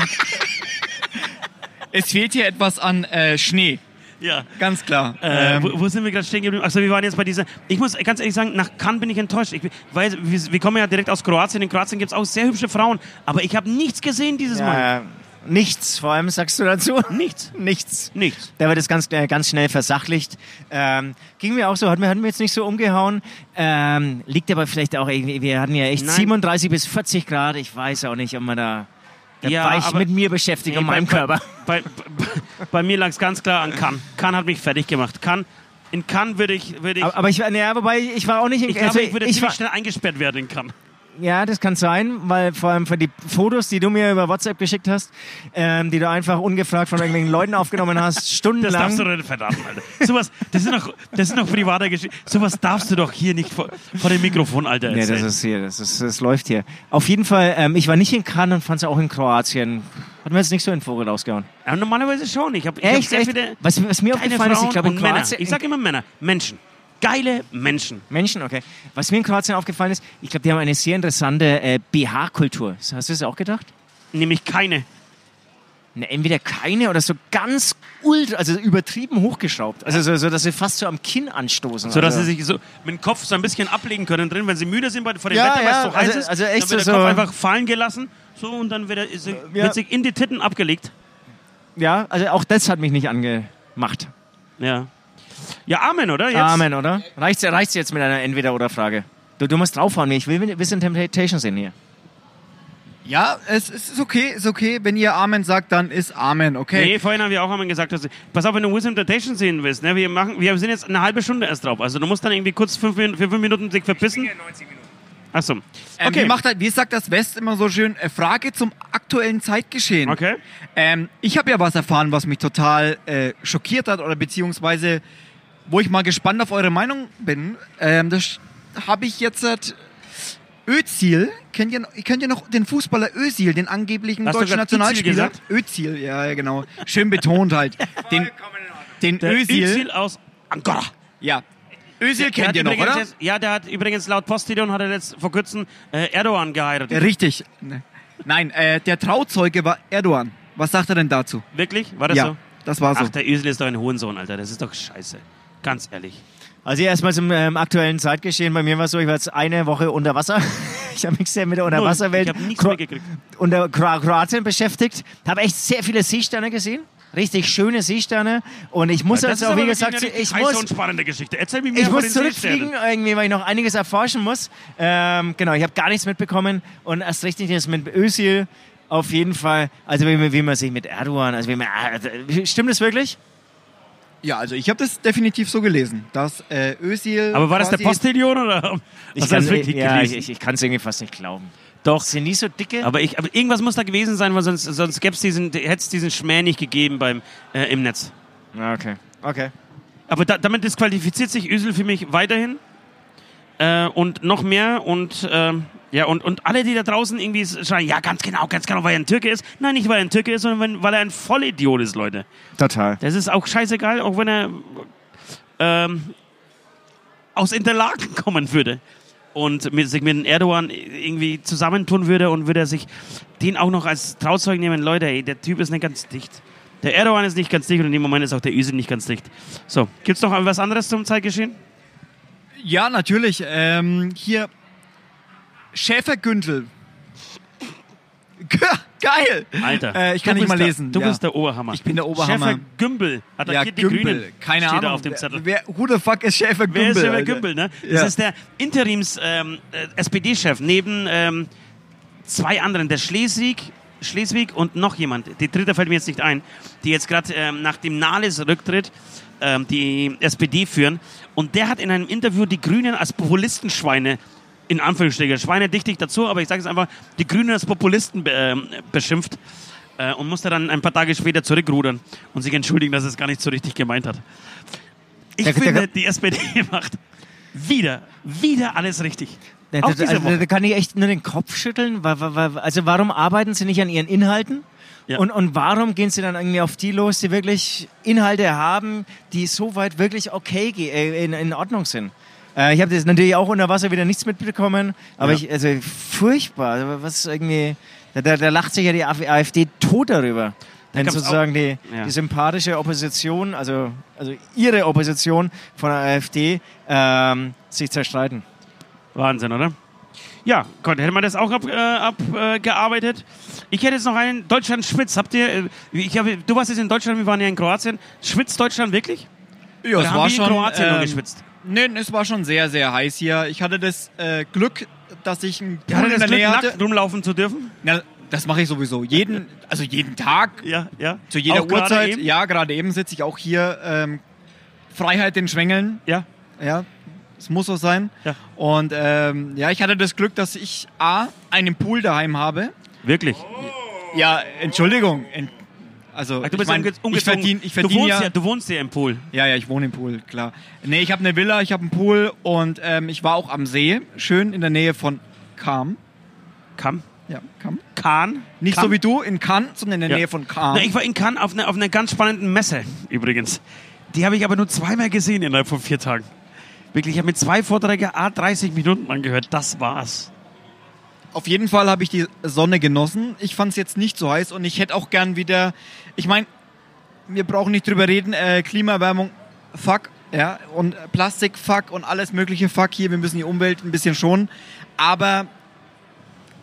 es fehlt hier etwas an äh, Schnee, ja. ganz klar. Äh, Ähm, wo, wo sind wir gerade stehen geblieben? Achso, wir waren jetzt bei dieser. Ich muss ganz ehrlich sagen, nach Cannes bin ich enttäuscht. Ich weiß, wir, wir kommen ja direkt aus Kroatien. In Kroatien gibt es auch sehr hübsche Frauen. Aber ich habe nichts gesehen dieses Mal. Nichts, vor allem sagst du dazu. Nichts. Nichts. Nichts. Da wird es ganz, äh, ganz schnell versachlicht. Ähm, ging mir auch so, hat mir, hat mir jetzt nicht so umgehauen. Ähm, liegt aber vielleicht auch irgendwie, wir hatten ja echt Nein. 37 bis 40 Grad. Ich weiß auch nicht, ob man da, da Ja, war ich aber- mit mir beschäftigt Nee, und meinem bei, Körper. Bei, bei, bei mir lag es ganz klar an Cannes. Cannes hat mich fertig gemacht. Cannes, in Cannes würde ich, würde ich, Aber, aber ich, war- ja, wobei ich war auch nicht in ich glaube, also ich würde ich ziemlich war, schnell eingesperrt werden in Cannes. Ja, das kann sein, weil vor allem für die Fotos, die du mir über WhatsApp geschickt hast, ähm, die du einfach ungefragt von irgendwelchen Leuten aufgenommen hast, Das stundenlang. darfst du doch nicht verraten, Alter. Sowas, das ist noch, das ist noch private Geschichte. Sowas darfst du doch hier nicht vor, vor dem Mikrofon, Alter. Nee, das erzählen. ist hier, das, ist, das läuft hier. Auf jeden Fall, ähm, ich war nicht in Cannes und fand es auch in Kroatien. Hat mir jetzt nicht so in den Vogel rausgehauen. Aber normalerweise schon. Ich habe ich hab Echt, echt? Was, was mir aufgefallen ist, ich glaube in und Männer. Kroatien... Ich sage immer Männer. Menschen. Geile Menschen. Menschen, okay. Was mir in Kroatien aufgefallen ist, ich glaube, die haben eine sehr interessante äh, BH-Kultur. Hast du das auch gedacht? Nämlich keine. Ne, entweder keine oder so ganz ultra, also übertrieben hochgeschraubt. Also so, so dass sie fast so am Kinn anstoßen. So dass also. sie sich so mit dem Kopf so ein bisschen ablegen können drin, wenn sie müde sind bei- vor dem Ja, Wetter, weil es ja, so heiß also- ist. also echt dann wird so- der Kopf einfach fallen gelassen. So und dann wird, er, ist, Ja. wird sich in die Titten abgelegt. Ja, also auch das hat mich nicht angemacht. Ja. Ja, Amen, oder? Jetzt? Amen, oder? Reicht's, reicht's jetzt mit einer Entweder-Oder-Frage? Du, du musst draufhauen, ich will Wissen Temptation sehen hier. Ja, es, ist okay, ist okay. Wenn ihr Amen sagt, dann ist Amen, okay? Nee, vorhin haben wir auch einmal gesagt, dass, pass auf, wenn du Wisdom Temptation sehen willst, ne, wir, machen, wir sind jetzt eine halbe Stunde erst drauf. Also du musst dann irgendwie kurz fünf, für fünf Minuten sich verpissen. Achso. Ähm, Okay. wie, macht, halt- wie sagt das West immer so schön? Äh, Frage zum aktuellen Zeitgeschehen. Okay. Ähm, ich habe ja was erfahren, was mich total äh, schockiert hat oder beziehungsweise wo ich mal gespannt auf eure Meinung bin. Ähm, das habe ich jetzt seit Özil. Kennt ihr, kennt ihr noch den Fußballer Özil, den angeblichen Hast deutschen Nationalspieler? Özil, ja, genau. Schön betont halt. Den, den Der Özil. Özil aus Angora. Ja. Özil Der kennt ihr noch, oder? Jetzt, ja, der hat übrigens laut Postillon hat er jetzt vor kurzem äh, Erdogan geheiratet. Richtig. Ne. Nein, äh, der Trauzeuge war Erdogan. Was sagt er denn dazu? Wirklich? War das ja, so? das war so. Ach, der Özil ist doch ein Hohensohn, Alter. Das ist doch scheiße. Ganz ehrlich. Also erstmal zum ähm, aktuellen Zeitgeschehen. Bei mir war es so, ich war jetzt eine Woche unter Wasser. Ich habe mich sehr mit der Unterwasserwelt unter Kro Kroatien beschäftigt. Habe echt sehr viele Seesterne gesehen. Richtig schöne Seesterne. Und ich muss Das jetzt ist auch, wie gesagt, richtig ich muss, und spannende Geschichte. Erzähl mir ich muss zurückfliegen, irgendwie, weil ich noch einiges erforschen muss. Ähm, genau, ich habe gar nichts mitbekommen. Und erst nicht das mit Özil. Auf jeden Fall, also wie, man- wie man sich mit Erdogan, also wie man, also, stimmt das wirklich? Ja, also ich habe das definitiv so gelesen, dass äh, Özil. Aber war das der Postillon oder? Ich kann das wirklich ja, ich, gelesen? ich, ich kann es irgendwie fast nicht glauben. Doch. Sind die so dicke? Aber, ich, aber irgendwas muss da gewesen sein, weil sonst, sonst gäbe es diesen, hätte es diesen Schmäh nicht gegeben beim, äh, im Netz. Ja, okay. Okay. Aber da, damit disqualifiziert sich Özil für mich weiterhin. Äh, und noch mehr und ähm, ja und, und alle, die da draußen irgendwie schreien, ja ganz genau, ganz genau, weil er ein Türke ist. Nein, nicht weil er ein Türke ist, sondern weil er ein Vollidiot ist, Leute. Total. Das ist auch scheißegal, auch wenn er ähm, aus Interlaken kommen würde und mit, sich mit dem Erdogan irgendwie zusammentun würde und würde er sich den auch noch als Trauzeug nehmen. Leute, ey, der Typ ist nicht ganz dicht. Der Erdogan ist nicht ganz dicht und in dem Moment ist auch der Özil nicht ganz dicht. So, gibt's noch was anderes zum Zeitgeschehen? Ja, natürlich. Ähm, hier. Schäfergündel. Geil! Alter. Äh, ich kann nicht mal der, lesen. Du ja. bist der Oberhammer. Ich bin der Oberhammer. Schäfer Gümbel ja, attackiert die Gümbel. Grünen. Keine steht Ahnung. da auf dem Zettel. Wer, who the fuck ist Schäfer Gümbel? Wer ist Schäfer? Gümbel, ne? Das Ja. ist der Interims ähm, äh, neben ähm, zwei anderen, der Schleswig, Schleswig und noch jemand. Die dritte fällt mir jetzt nicht ein, die jetzt gerade ähm, nach dem Nahles-Rücktritt ähm, die SPD führen. Und der hat in einem Interview die Grünen als Populistenschweine in Anführungsstrichen, Schweine dicht nicht dazu, aber ich sage es einfach, die Grünen als Populisten ähm, beschimpft äh, und musste dann ein paar Tage später zurückrudern und sich entschuldigen, dass es gar nicht so richtig gemeint hat. Ich Der- der- finde, die SPD macht wieder, wieder alles richtig. Da, da, also, da kann ich echt nur den Kopf schütteln. Also warum arbeiten sie nicht an ihren Inhalten? Ja. Und, und warum gehen sie dann irgendwie auf die los, die wirklich Inhalte haben, die soweit wirklich okay äh, in, in Ordnung sind? Äh, ich habe das natürlich auch unter Wasser wieder nichts mitbekommen, aber Ja. ich, also furchtbar. Also Was irgendwie, da, da, da lacht sich ja die AfD tot darüber. Wenn sozusagen die, Ja. die sympathische Opposition, also, also ihre Opposition von der AfD, ähm, sich zerstreiten. Wahnsinn, oder? Ja, Gott, hätte man das auch abgearbeitet. Ab, äh, ich hätte jetzt noch einen Deutschland schwitzt. Habt ihr, äh, ich hab, du warst jetzt in Deutschland, wir waren ja in Kroatien. Schwitzt Deutschland wirklich? Ja, Oder haben die in Kroatien nur geschwitzt? Nee, es war schon sehr, sehr heiß hier. Ich hatte das äh, Glück, dass ich einen Pool Hatte in das der Nähe hatte. rumlaufen zu dürfen? Na, das mache ich sowieso. Jeden, also jeden Tag, Ja, ja. zu jeder Auch gerade Uhrzeit. eben? Ja, gerade eben sitze ich auch hier. Ähm, Freiheit den Schwängeln. Ja. Ja, es muss so sein. Ja. Und ähm, ja, ich hatte das Glück, dass ich A, einen Pool daheim habe. Wirklich? Ja, Entschuldigung. Ent also, Ach, du ich, bist mein, umge ich verdiene ich du, verdien wohnst ja, ja, du wohnst ja im Pool. Ja, ja, ich wohne im Pool, klar. Nee, ich habe eine Villa, ich habe einen Pool und ähm, ich war auch am See, schön in der Nähe von Kam. Kam? Ja, Kam. Kahn? Nicht Kam? so wie du in Cannes, sondern in der Ja. Nähe von Kam. Ich war in Cannes auf einer auf einer ganz spannenden Messe übrigens. Die habe ich aber nur zweimal gesehen innerhalb von vier Tagen. Wirklich, ich habe mir zwei Vorträge, a 30 Minuten angehört. Das war's. Auf jeden Fall habe ich die Sonne genossen. Ich fand es jetzt nicht so heiß und ich hätte auch gern wieder. Ich meine, wir brauchen nicht drüber reden. Äh, Klimaerwärmung, fuck, ja, und Plastik, fuck und alles mögliche, fuck hier. Wir müssen die Umwelt ein bisschen schonen. Aber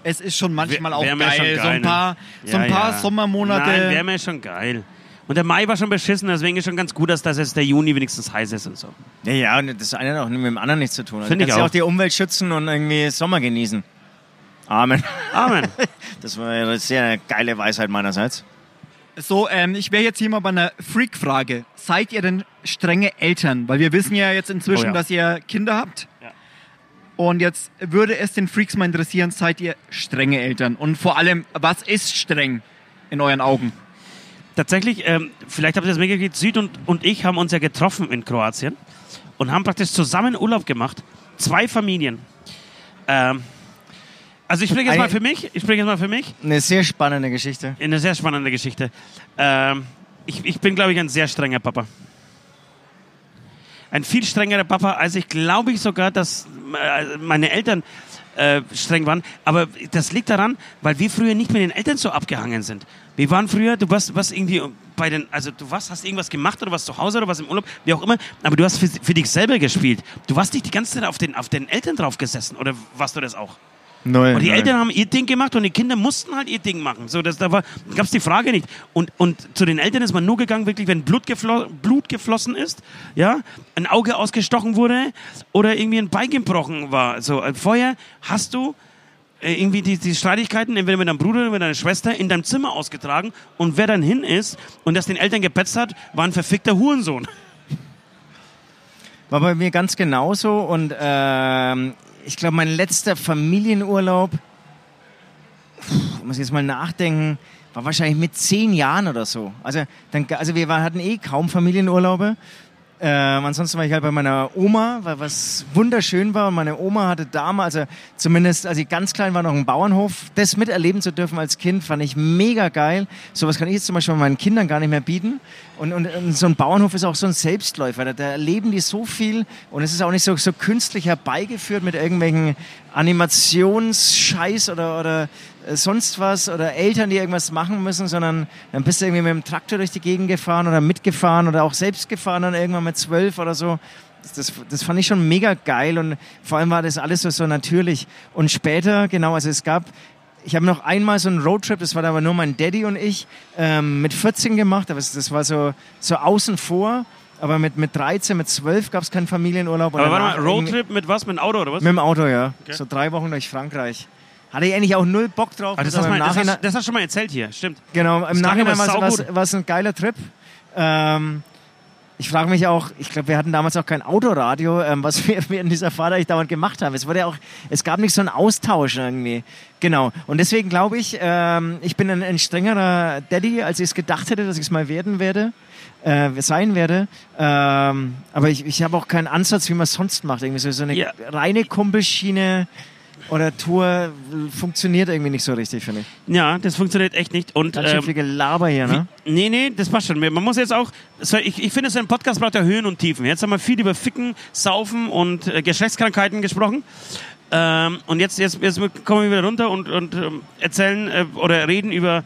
es ist schon manchmal Wär- auch wär geil. schon So geil, ein paar, ne? so ein Ja, paar ja. Sommermonate. Nein, wäre mir schon geil. Und der Mai war schon beschissen, deswegen ist schon ganz gut, dass das jetzt der Juni wenigstens heiß ist und so. Ja, ja, und das eine hat auch mit dem anderen nichts zu tun. Also Find du ich kannst ja auch. auch die Umwelt schützen und irgendwie Sommer genießen. Amen. Amen. Das war eine sehr geile Weisheit meinerseits. So, ähm, ich wäre jetzt hier mal bei einer Freak-Frage. Seid ihr denn strenge Eltern? Weil wir wissen ja jetzt inzwischen, Oh ja. dass ihr Kinder habt. Ja. Und jetzt würde es den Freaks mal interessieren, seid ihr strenge Eltern? Und vor allem, was ist streng in euren Augen? Tatsächlich, ähm, vielleicht habt ihr das mitgekriegt, Süd und, und ich haben uns ja getroffen in Kroatien und haben praktisch zusammen Urlaub gemacht. Zwei Familien. Ähm, also ich spreche jetzt mal für mich. Ich spreche jetzt mal für mich. Eine sehr spannende Geschichte. Eine sehr spannende Geschichte. Ähm, ich, ich bin, glaube ich, ein sehr strenger Papa. Ein viel strengerer Papa, als ich glaube ich sogar, dass äh, meine Eltern äh, streng waren. Aber das liegt daran, weil wir früher nicht mit den Eltern so abgehangen sind. Wir waren früher, du warst, warst irgendwie bei den, also du warst, hast irgendwas gemacht oder was zu Hause oder was im Urlaub, wie auch immer, aber du hast für, für dich selber gespielt. Du warst nicht die ganze Zeit auf den, auf den Eltern drauf gesessen oder warst du das auch? Null. Und die null. Eltern haben ihr Ding gemacht und die Kinder mussten halt ihr Ding machen. So, das, da gab es die Frage nicht. Und, und zu den Eltern ist man nur gegangen, wirklich, wenn Blut, geflo Blut geflossen ist, ja, ein Auge ausgestochen wurde oder irgendwie ein Bein gebrochen war. So, äh, vorher hast du äh, irgendwie die, die Streitigkeiten entweder mit deinem Bruder oder mit deiner Schwester in deinem Zimmer ausgetragen und wer dann hin ist und das den Eltern gepetzt hat, war ein verfickter Hurensohn. War bei mir ganz genauso und ähm, ich glaube, mein letzter Familienurlaub, puh, muss ich jetzt mal nachdenken, war wahrscheinlich mit zehn Jahren oder so. Also, dann, also wir hatten eh kaum Familienurlaube. Ähm, ansonsten war ich halt bei meiner Oma, weil was wunderschön war. Und meine Oma hatte damals, also zumindest als ich ganz klein war, noch einen Bauernhof. Das miterleben zu dürfen als Kind, fand ich mega geil. Sowas kann ich jetzt zum Beispiel meinen Kindern gar nicht mehr bieten. Und, und, und so ein Bauernhof ist auch so ein Selbstläufer. Da, da erleben die so viel und es ist auch nicht so, so künstlich herbeigeführt mit irgendwelchen Animationsscheiß oder, oder äh, sonst was oder Eltern, die irgendwas machen müssen, sondern dann bist du irgendwie mit dem Traktor durch die Gegend gefahren oder mitgefahren oder auch selbst gefahren dann irgendwann mit zwölf oder so. Das, das fand ich schon mega geil und vor allem war das alles so, so natürlich. Und später, genau, also es gab, ich habe noch einmal so einen Roadtrip, das war aber nur mein Daddy und ich, ähm, mit 14 gemacht, aber das war so, so außen vor. Aber mit, mit 13, mit 12 gab es keinen Familienurlaub. Aber warte mal, Roadtrip mit was? Mit einem Auto oder was? mit dem Auto, ja. So drei Wochen durch Frankreich. Hatte ich eigentlich auch null Bock drauf. Das, hast mal, das, hast, das hast du schon mal erzählt hier, stimmt. genau, im klang Nachhinein war es ein geiler Trip. Ähm, ich frage mich auch, ich glaube, wir hatten damals auch kein Autoradio, ähm, was wir während dieser Fahrt eigentlich dauernd gemacht haben. Es wurde ja auch, es gab nicht so einen Austausch irgendwie. Genau. Und deswegen glaube ich, ähm, ich bin ein, ein strengerer Daddy, als ich es gedacht hätte, dass ich es mal werden werde. Äh, sein werde. Ähm, aber ich, ich habe auch keinen Ansatz, wie man es sonst macht. Irgendwie so, so eine Ja. reine Kumpelschiene oder Tour funktioniert irgendwie nicht so richtig, finde ich. Ja, das funktioniert echt nicht. Und Ganz schön ähm, viel Gelaber hier, ne? Wie- Nee, nee, das passt schon. Man muss jetzt auch, ich, ich finde, so ein Podcast braucht ja Höhen und Tiefen. Jetzt haben wir viel über Ficken, Saufen und äh, Geschlechtskrankheiten gesprochen. Ähm, und jetzt, jetzt, jetzt kommen wir wieder runter und, und ähm, erzählen äh, oder reden über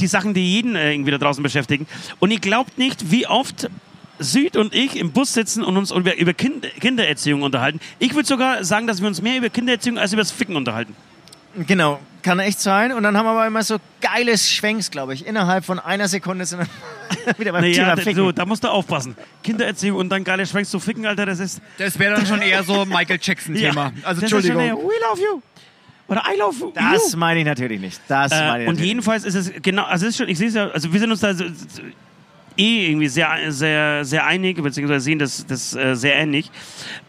die Sachen, die jeden äh, irgendwie da draußen beschäftigen. Und ihr glaubt nicht, wie oft Süd und ich im Bus sitzen und uns über, über kind, Kindererziehung unterhalten. Ich würde sogar sagen, dass wir uns mehr über Kindererziehung als über das Ficken unterhalten. Genau, kann echt sein. Und dann haben wir aber immer so geiles Schwenks, glaube ich. Innerhalb von einer Sekunde sind wir wieder beim Naja, Thema da, Ficken. so, da musst du aufpassen. Kindererziehung und dann geile Schwenks zu ficken, Alter, das ist. Das wäre dann schon eher so Michael Jackson-Thema. Also ist schon Entschuldigung. eher, We love you. Oder I love you. Das meine ich natürlich nicht. Das meine Äh, ich und jedenfalls ist es genau, also es ist schon, ich sehe es ja, also wir sind uns da so, so, eh irgendwie sehr, sehr, sehr einig, beziehungsweise sehen das, das äh, sehr ähnlich.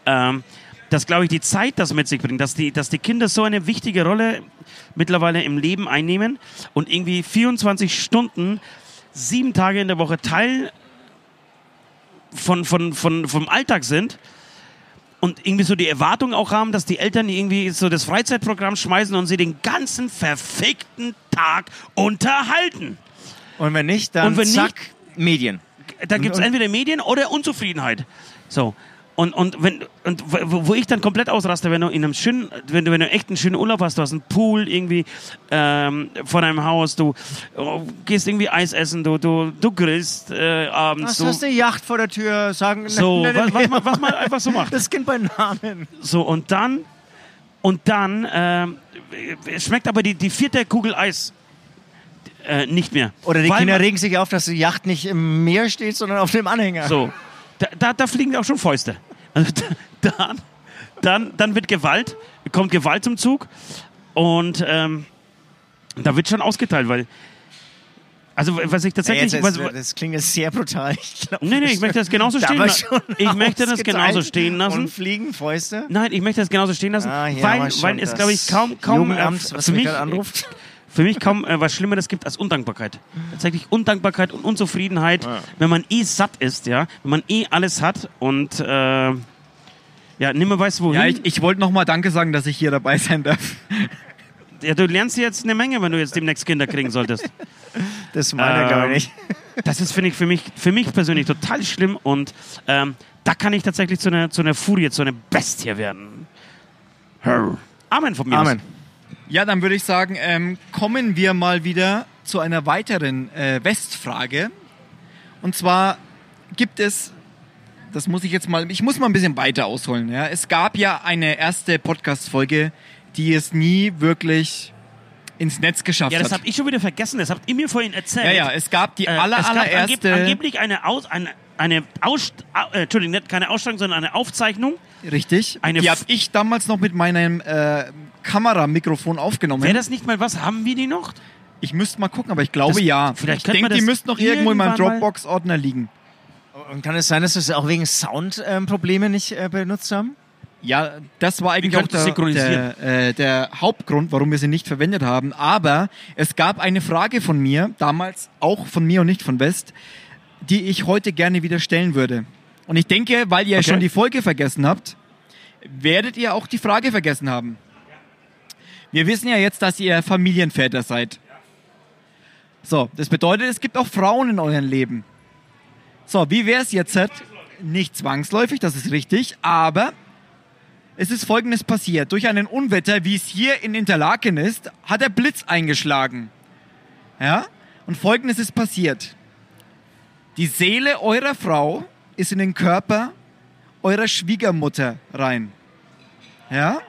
Ähm, dass, glaube ich, die Zeit das mit sich bringt, dass die, dass die Kinder so eine wichtige Rolle mittlerweile im Leben einnehmen und irgendwie 24 Stunden, sieben Tage in der Woche Teil von, von, von, vom Alltag sind und irgendwie so die Erwartung auch haben, dass die Eltern irgendwie so das Freizeitprogramm schmeißen und sie den ganzen verfickten Tag unterhalten. Und wenn nicht, dann Und wenn zack, Medien. Da gibt es entweder Medien oder Unzufriedenheit. So. Und, und, wenn, und wo ich dann komplett ausraste, wenn du in einem schönen, wenn du, wenn du echt einen schönen Urlaub hast, du hast einen Pool irgendwie ähm, vor deinem Haus, du oh, gehst irgendwie Eis essen, du, du, du grillst äh, abends. Was du, hast du eine Yacht vor der Tür? Sagen, so, nenn- was, nenn- was, man, was man einfach so macht. Das Kind bei Namen. So, und dann, und dann ähm, schmeckt aber die, die vierte Kugel Eis äh, nicht mehr. Oder die Weil Kinder man- regen sich auf, dass die Yacht nicht im Meer steht, sondern auf dem Anhänger. So, da, da, da fliegen auch schon Fäuste. Also, dann, dann, dann wird Gewalt, kommt Gewalt zum Zug und ähm, da wird schon ausgeteilt, weil. Also, was ich Ja, tatsächlich. jetzt, was, das klingt jetzt sehr brutal. Ich glaub, nee, nee, ich möchte das genauso Da stehen lassen. Ich möchte das genauso stehen lassen. Und fliegen Fäuste. Nein, ich möchte das genauso stehen lassen, Ah, weil, weil es, glaube ich, kaum, kaum Jugendamt, äh, was mich anruft. für mich kaum äh, was Schlimmeres gibt als Undankbarkeit. Tatsächlich Undankbarkeit und Unzufriedenheit, wenn man eh satt ist, ja, wenn man eh alles hat und äh, ja, nimmer weiß wohin. Ja, ich, ich wollte nochmal Danke sagen, dass ich hier dabei sein darf. ja, du lernst jetzt eine Menge, wenn du jetzt demnächst Kinder kriegen solltest. Das meine Ähm, ich nicht. Das ist, finde ich, für mich, für mich persönlich total schlimm und ähm, da kann ich tatsächlich zu einer, zu einer Furie, zu einer Bestie werden. Amen von mir. Amen. Ja, dann würde ich sagen, ähm, kommen wir mal wieder zu einer weiteren äh, Westfrage. Und zwar gibt es, das muss ich jetzt mal, ich muss mal ein bisschen weiter ausholen. Ja? Es gab ja eine erste Podcast-Folge, die es nie wirklich ins Netz geschafft Ja, das hat. habe ich schon wieder vergessen. Das habt ihr mir vorhin erzählt. Ja, ja, es gab die Äh, aller, es gab allererste. angeb angeblich eine, Aus eine, eine Aus äh, Entschuldigung, nicht keine Ausstrahlung, sondern eine Aufzeichnung. richtig. eine die habe ich damals noch mit meinem äh, Kameramikrofon aufgenommen. Wäre das nicht mal was? Haben wir die noch? ich müsste mal gucken, aber ich glaube Das- ja. vielleicht ich könnte man denke, die das müssten noch irgendwo in meinem irgendwann mal- Dropbox-Ordner liegen. Und kann es sein, dass wir es auch wegen Soundprobleme nicht äh, benutzt haben? Ja, das war eigentlich auch könnten der, synchronisieren. der, äh, der Hauptgrund, warum wir sie nicht verwendet haben. Aber es gab eine Frage von mir, damals auch von mir und nicht von West, die ich heute gerne wieder stellen würde. Und ich denke, weil ihr Okay. schon die Folge vergessen habt, werdet ihr auch die Frage vergessen haben. Wir wissen ja jetzt, dass ihr Familienväter seid. So, das bedeutet, es gibt auch Frauen in eurem Leben. So, wie wäre es jetzt? Nicht zwangsläufig, das ist richtig, aber es ist folgendes passiert. Durch einen Unwetter, wie es hier in Interlaken ist, hat der Blitz eingeschlagen. Ja? Und folgendes ist passiert. Die Seele eurer Frau ist in den Körper eurer Schwiegermutter rein. Ja?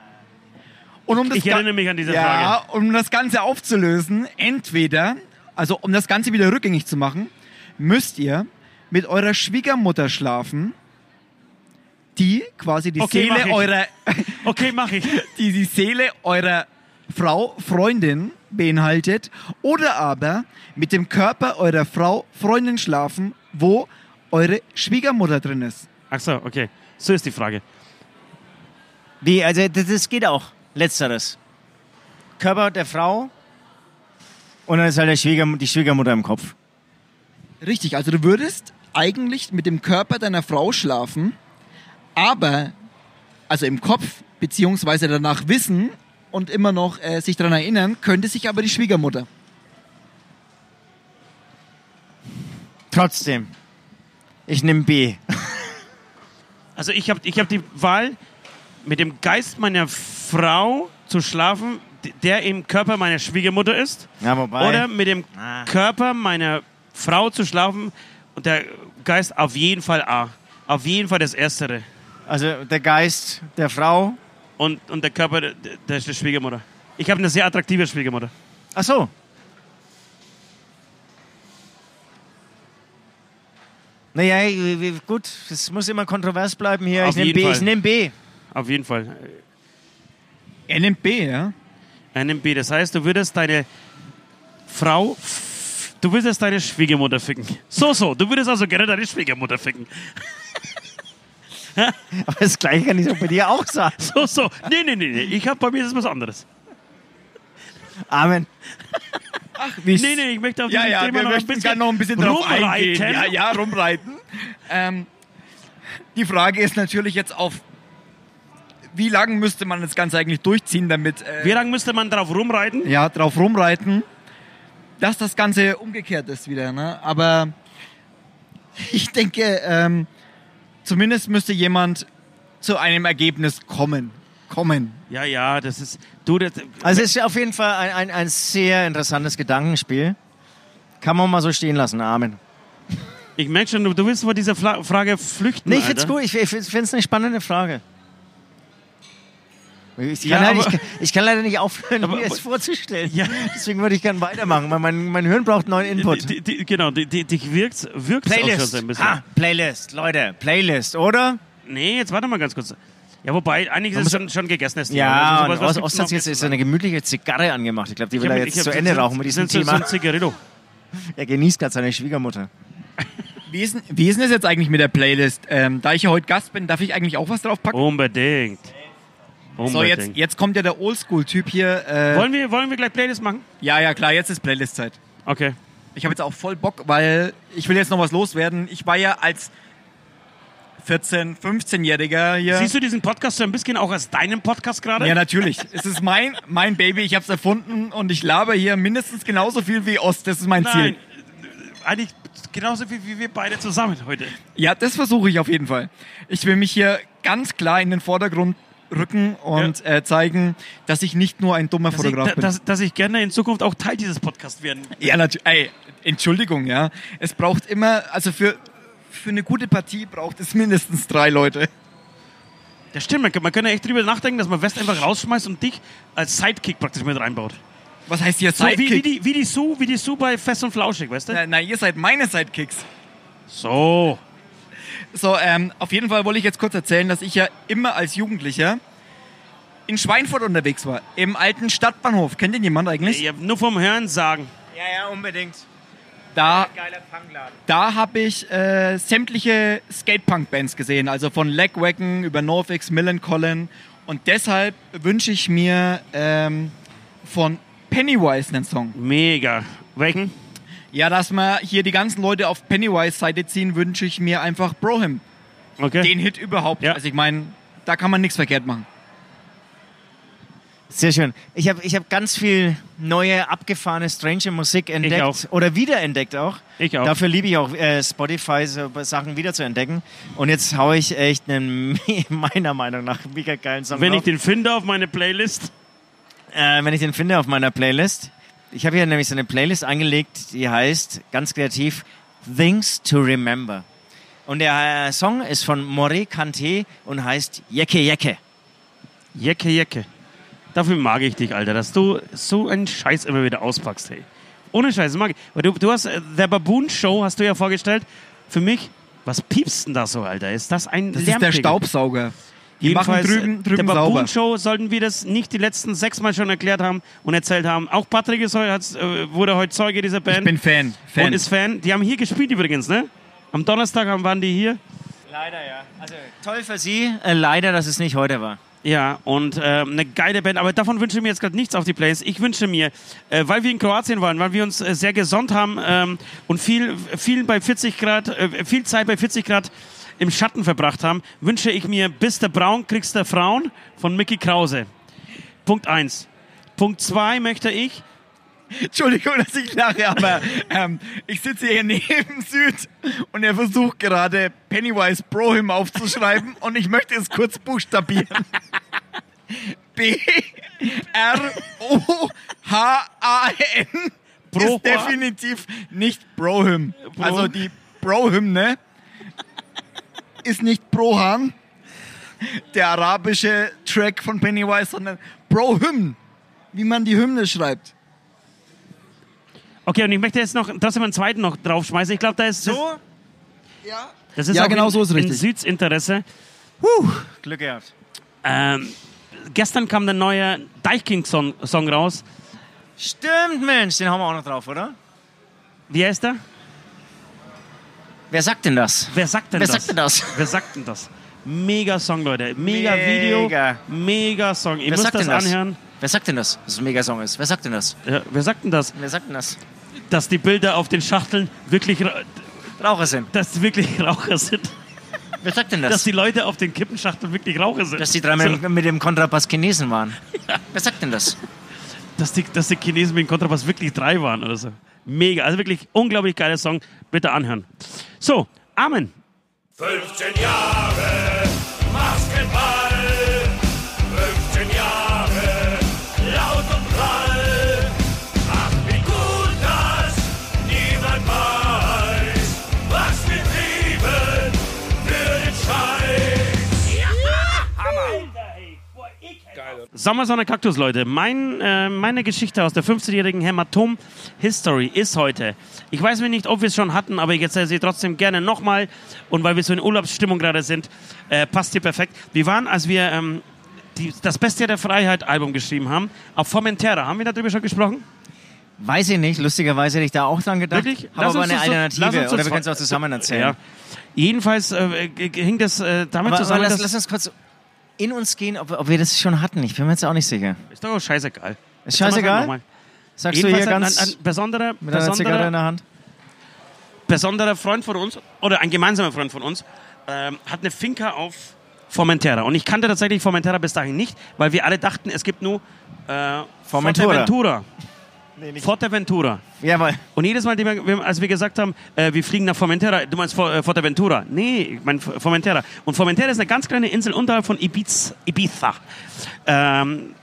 Und um das Ich erinnere mich an diese ja, um das Ganze aufzulösen, entweder, also um das Ganze wieder rückgängig zu machen, müsst ihr mit eurer Schwiegermutter schlafen, die quasi die Okay, mach Seele eurer, Okay, mache ich. die die Seele eurer Frau, Freundin beinhaltet, oder aber mit dem Körper eurer Frau, Freundin schlafen, wo eure Schwiegermutter drin ist. Ach so, okay. So ist die Frage. Wie, also das, das geht auch. Letzteres. Körper der Frau und dann ist halt der Schwiegerm die Schwiegermutter im Kopf. Richtig, also du würdest eigentlich mit dem Körper deiner Frau schlafen, aber, also im Kopf, beziehungsweise danach wissen und immer noch äh, sich daran erinnern, könnte sich aber die Schwiegermutter. Trotzdem. Ich nehme B. Also ich habe ich hab die Wahl, mit dem Geist meiner Frau zu schlafen, der im Körper meiner Schwiegermutter ist. Ja, wobei. Oder mit dem Ah. Körper meiner Frau zu schlafen und der Geist auf jeden Fall A. Auf jeden Fall das Erstere. Also der Geist der Frau. Und, und der Körper der, der, Schwiegermutter. Ich habe eine sehr attraktive Schwiegermutter. Ach so. Naja, gut, es muss immer kontrovers bleiben hier. Auf ich nehme B. Fall. Ich nehme B. Auf jeden Fall. Er nimmt B, ja? Einem B. Das heißt, du würdest deine Frau, du würdest deine Schwiegermutter ficken. So, so. Du würdest also gerne deine Schwiegermutter ficken. Aber das gleiche kann ich doch bei dir auch sagen. So, so. Nee, nee, nee, nee. Ich hab bei mir ist was anderes. Amen. Wie Nee, nee, ich möchte auf Ja, diesem ja, Thema noch ein bisschen noch ein bisschen drauf rumreiten. eingehen. Ja, ja, rumreiten. ähm, die Frage ist natürlich jetzt auf, wie lange müsste man das Ganze eigentlich durchziehen, damit, äh, Wie lange müsste man drauf rumreiten? ja, drauf rumreiten, dass das Ganze umgekehrt ist wieder, ne? Aber ich denke, ähm, zumindest müsste jemand zu einem Ergebnis kommen. Kommen. Ja, ja, das ist. Du, das, Also es ist auf jeden Fall ein, ein, ein sehr interessantes Gedankenspiel. Kann man mal so stehen lassen, Amen. ich merke schon, du, du willst vor dieser Fla Frage flüchten. Nee, ich find's Alter. gut. Ich, ich finde es eine spannende Frage. Ich kann, Ja, leider, aber- ich, kann, ich kann leider nicht aufhören, Aber- mir es vorzustellen. Ja. Deswegen würde ich gerne weitermachen, weil mein, mein Hirn braucht neuen Input. Die, die, genau, die, die, dich wirkt, wirkt auch schon Playlist. so ein bisschen. Ah, Playlist, Leute. Playlist, oder? Nee, jetzt warte mal ganz kurz. Ja, wobei, einiges ist schon, schon gegessenes Thema. Ja, Also was Ost, hat jetzt so eine gemütliche Zigarre angemacht. Ich glaube, die will er jetzt hab- zu Ende sind- rauchen mit diesem sind Thema. So Zigarillo. Er genießt gerade seine Schwiegermutter. Wie ist, denn- wie ist denn das jetzt eigentlich mit der Playlist? Ähm, da ich ja heute Gast bin, darf ich eigentlich auch was drauf packen? Unbedingt. So, jetzt, jetzt kommt ja der Oldschool-Typ hier. Äh, wollen, wir, wollen wir gleich Playlist machen? ja, ja, klar, jetzt ist Playlist-Zeit. Okay. Ich habe jetzt auch voll Bock, weil ich will jetzt noch was loswerden. Ich war ja als 14-, 15-Jähriger hier. Siehst du diesen Podcast so ein bisschen auch als deinen Podcast gerade? Ja, natürlich. es ist mein, mein Baby, ich habe es erfunden und ich laber hier mindestens genauso viel wie Ost. Das ist mein Nein. Ziel. Eigentlich genauso viel wie wir beide zusammen heute. Ja, das versuche ich auf jeden Fall. Ich will mich hier ganz klar in den Vordergrund rücken und äh, zeigen, dass ich nicht nur ein dummer Dass ich, Fotograf da- bin. dass, dass ich gerne in Zukunft auch Teil dieses Podcasts werden. ja, natürlich. Ey, Entschuldigung, ja. Es braucht immer, also für, für eine gute Partie braucht es mindestens drei Leute. Das stimmt, man, könnte echt drüber nachdenken, dass man West einfach rausschmeißt und dich als Sidekick praktisch mit reinbaut. Was heißt hier So, wie, Sidekick? wie, die, wie die Sue, wie die Sue bei Fest und Flauschig, weißt du? na, na, ihr seid meine Sidekicks. So. So, ähm, auf jeden Fall wollte ich jetzt kurz erzählen, dass ich ja immer als Jugendlicher in Schweinfurt unterwegs war. Im alten Stadtbahnhof. Kennt ihn jemand eigentlich? Ich hab nur vom Hören sagen. Ja, ja, unbedingt. Da, da habe ich äh, sämtliche Skatepunk-Bands gesehen. Also von Legwagon über Norfix, Millencolin. Und deshalb wünsche ich mir ähm, von Pennywise einen Song. Mega. Welchen? Ja, dass wir hier die ganzen Leute auf Pennywise-Seite ziehen, wünsche ich mir einfach Brohim. Okay. Den Hit überhaupt. Ja. Also ich meine, da kann man nichts verkehrt machen. Sehr schön. Ich habe ich hab ganz viel neue, abgefahrene, strange Musik entdeckt. auch. Oder wiederentdeckt auch. Ich auch. Dafür liebe ich auch äh, Spotify, so Sachen wieder zu entdecken. Und jetzt haue ich echt einen, meiner Meinung nach, mega geilen Song Wenn ich drauf. den finde auf meine Playlist. äh, wenn ich den finde auf meiner Playlist. Ich habe hier nämlich so eine Playlist angelegt, die heißt ganz kreativ Things to Remember. Und der äh, Song ist von More Kante und heißt Jecke Jecke. Jecke, Jecke. Dafür mag ich dich, Alter, dass du so einen Scheiß immer wieder auspackst, hey. Ohne Scheiß, mag ich. Weil du, du hast äh, The Baboon Show, hast du ja vorgestellt. Für mich, was piepst denn da so, Alter? Ist das ein Das ist der Lärmpegel? Staubsauger. Die machen drüben, äh, drüben der sauber. Baboon Show sollten wir das nicht die letzten sechs Mal schon erklärt haben und erzählt haben. Auch Patrick ist heute, äh, wurde heute Zeuge dieser Band Ich bin Fan. Fan. und ist Fan. Die haben hier gespielt übrigens, ne? Am Donnerstag waren die hier. Leider, ja. Also toll für Sie, äh, leider, dass es nicht heute war. Ja, und ähm, eine geile Band. Aber davon wünsche ich mir jetzt gerade nichts auf die Plays. Ich wünsche mir, äh, weil wir in Kroatien waren, weil wir uns äh, sehr gesonnt haben ähm, und viel, viel bei 40 Grad, äh, viel Zeit bei 40 Grad im Schatten verbracht haben, wünsche ich mir Bist der Braun, kriegst der Frauen von Mickey Krause. Punkt eins. Punkt zwei möchte ich, Entschuldigung, dass ich lache, aber ähm, ich sitze hier neben Süd und er versucht gerade Pennywise Brohim aufzuschreiben und ich möchte es kurz buchstabieren. B R O H A N Broha? ist definitiv nicht Brohim. Bro- Also die Brohymne ist nicht Brohan, der arabische Track von Pennywise, sondern Brohym, wie man die Hymne schreibt. okay, und ich möchte jetzt noch trotzdem einen zweiten noch draufschmeißen. Ich glaube, da ist So, das ist Ja, auch genau in, so ist in richtig. Süds Interesse. Glück gehabt. Ähm, gestern kam der neue Deichkind-Song Song raus. Stimmt, Mensch, den haben wir auch noch drauf, oder? Wie heißt der? Wer sagt denn das? Wer sagt denn Wer das? sagt denn das? Wer sagt denn das? Mega Song, Leute. Mega, Mega. Video. Mega Song. Ihr Wer müsst sagt das, denn das? anhören. Wer sagt denn das, dass es ein Megasong ist? Wer sagt denn das? Ja, wer sagt denn das? Wer sagt denn das? Dass die Bilder auf den Schachteln wirklich, ra- Raucher sind. dass wirklich Raucher sind. Wer sagt denn das? Dass die Leute auf den Kippenschachteln wirklich Raucher sind. dass die drei mit, so, mit dem Kontrabass Chinesen waren. Wer sagt denn das? dass, die, dass die Chinesen mit dem Kontrabass wirklich drei waren oder so. Mega. Also wirklich unglaublich geiler Song. Bitte anhören. So, Amen. 15 Jahre Sommersonne Kaktus, Leute. Mein, äh, meine Geschichte aus der 15-jährigen Hämatom-History ist heute. Ich weiß mir nicht, ob wir es schon hatten, aber ich erzähle sie trotzdem gerne nochmal. Und weil wir so in Urlaubsstimmung gerade sind, äh, passt hier perfekt. Wir waren, als wir ähm, die, das Beste der Freiheit Album geschrieben haben, auf Formentera. Haben wir darüber schon gesprochen? Weiß ich nicht, lustigerweise hätte ich da auch dran gedacht. Wirklich? Habe aber eine so- lass Alternative. das Oder wir können es auch zusammen erzählen. Ja. Jedenfalls äh, hing das äh, damit Aber, aber zusammen, lass, dass... lass uns kurz in uns gehen, ob, ob wir das schon hatten. Ich bin mir jetzt auch nicht sicher. ist doch scheißegal. Ist scheißegal? Sagst du hier ein, ganz ein, ein besonderer, mit einer Zigarette in der Hand? besonderer Freund von uns, oder ein gemeinsamer Freund von uns, ähm, hat eine Finca auf Formentera. Und ich kannte tatsächlich Formentera bis dahin nicht, weil wir alle dachten, es gibt nur äh, Formentura. Forteventura. Forteventura. Jawohl. Und jedes Mal, wir- als wir gesagt haben, äh, wir fliegen nach Formentera, du meinst For- äh, Forteventura? Nee, ich meine Formentera. Und Formentera ist eine ganz kleine Insel unterhalb von Ibiza. Ibiza. Ähm,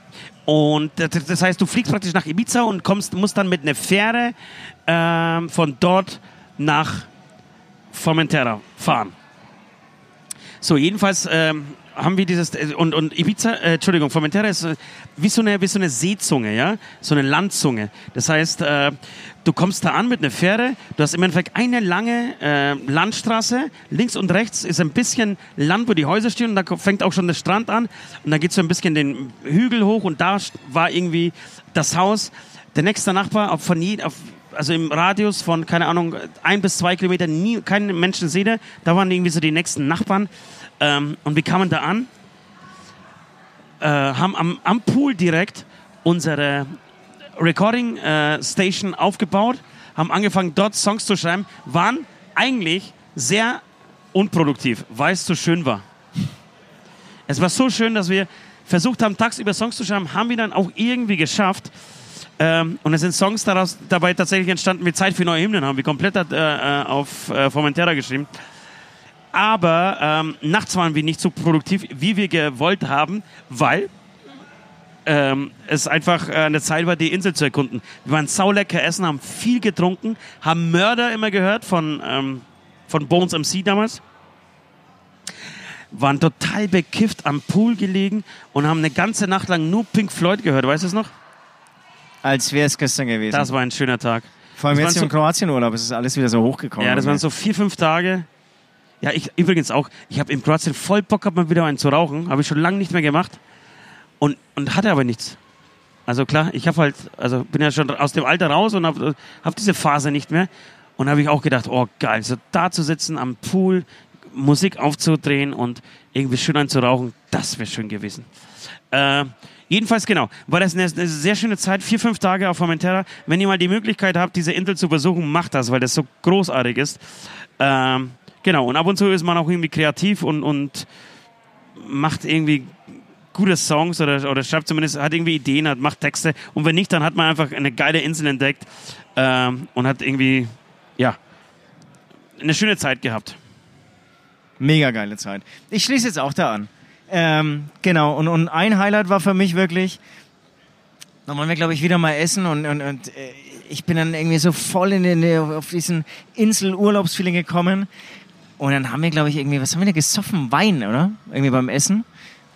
und das das heißt, du fliegst praktisch nach Ibiza und kommst, musst dann mit einer Fähre ähm, von dort nach Formentera fahren. So, jedenfalls ähm, haben wir dieses äh, und, und Ibiza, äh, Entschuldigung, Formentera ist äh, wie so eine wie so eine Seezunge, ja, so eine Landzunge. Das heißt, äh, du kommst da an mit einer Fähre, du hast im Endeffekt eine lange äh, Landstraße, links und rechts ist ein bisschen Land, wo die Häuser stehen und da fängt auch schon der Strand an und dann geht so ein bisschen den Hügel hoch und da war irgendwie das Haus. Der nächste Nachbar auf, von auf also im Radius von, keine Ahnung, ein bis zwei Kilometer nie, keine Menschen sehe. Da waren irgendwie so die nächsten Nachbarn. Ähm, und wir kamen da an, äh, haben am, am Pool direkt unsere Recording äh, Station aufgebaut, haben angefangen dort Songs zu schreiben, waren eigentlich sehr unproduktiv, weil es so schön war. Es war so schön, dass wir versucht haben, tagsüber Songs zu schreiben, haben wir dann auch irgendwie geschafft. Ähm, und es sind Songs daraus, dabei tatsächlich entstanden, wie Zeit für neue Hymnen haben wir komplett äh, äh, auf äh, Formentera geschrieben. Aber ähm, nachts waren wir nicht so produktiv, wie wir gewollt haben, weil ähm, es einfach äh, eine Zeit war, die Insel zu erkunden. Wir waren saulecker essen, haben viel getrunken, haben Mörder immer gehört von, ähm, von Bones MC damals. Waren total bekifft am Pool gelegen und haben eine ganze Nacht lang nur Pink Floyd gehört. Weißt du es noch? Als wäre es gestern gewesen. Das war ein schöner Tag. Vor allem das jetzt im Kroatienurlaub ist es alles wieder so hochgekommen. Ja, das waren so vier, fünf Tage. Ja, ich übrigens auch. Ich habe in Kroatien voll Bock gehabt, mal wieder einen zu rauchen. Habe ich schon lange nicht mehr gemacht. Und, und hatte aber nichts. Also klar, ich habe halt, also bin ja schon aus dem Alter raus und habe hab diese Phase nicht mehr. Und habe ich auch gedacht, oh geil, so da zu sitzen am Pool, Musik aufzudrehen und irgendwie schön einen zu rauchen, das wäre schön gewesen. Äh, jedenfalls genau, war das eine, eine sehr schöne Zeit, vier, fünf Tage auf Formentera. Wenn ihr mal die Möglichkeit habt, diese Insel zu besuchen, macht das, weil das so großartig ist. Ähm, genau, und ab und zu ist man auch irgendwie kreativ und, und macht irgendwie gute Songs oder, oder schreibt zumindest, hat irgendwie Ideen, hat, macht Texte. Und wenn nicht, dann hat man einfach eine geile Insel entdeckt ähm, und hat irgendwie, ja, eine schöne Zeit gehabt. Mega geile Zeit. Ich schließe jetzt auch da an. Ähm, genau, und, und ein Highlight war für mich wirklich, da wollen wir, glaube ich, wieder mal essen und, und, und äh, ich bin dann irgendwie so voll in den, auf diesen Insel-Urlaubsfeeling gekommen. Und dann haben wir, glaube ich, irgendwie, was haben wir denn gesoffen? Wein, oder? Irgendwie beim Essen.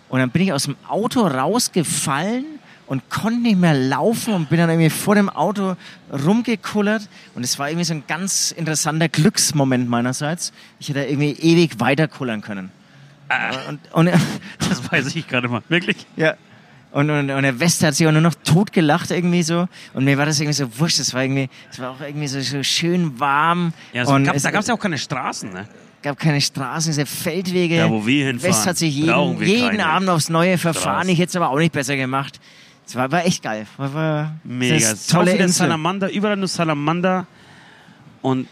Und dann bin ich aus dem Auto rausgefallen und konnte nicht mehr laufen und bin dann irgendwie vor dem Auto rumgekullert. Und es war irgendwie so ein ganz interessanter Glücksmoment meinerseits. Ich hätte irgendwie ewig weiterkullern können. Und, und, Das weiß ich gerade mal. Wirklich? ja. Und, und, und der West hat sich auch nur noch totgelacht irgendwie so. Und mir war das irgendwie so wurscht. Es war irgendwie, es war auch irgendwie so, so schön warm. Ja, so und gab's, es da gab es ja auch keine Straßen, ne? Gab keine Straßen, diese Feldwege. Da, wo wir hinfahren, West hat sich jeden, wir jeden Abend aufs Neue verfahren. Ich hätte es aber auch nicht besser gemacht. Es war, war echt geil. War, war Mega. Tolle Insel. Salamander, überall nur Salamander. Und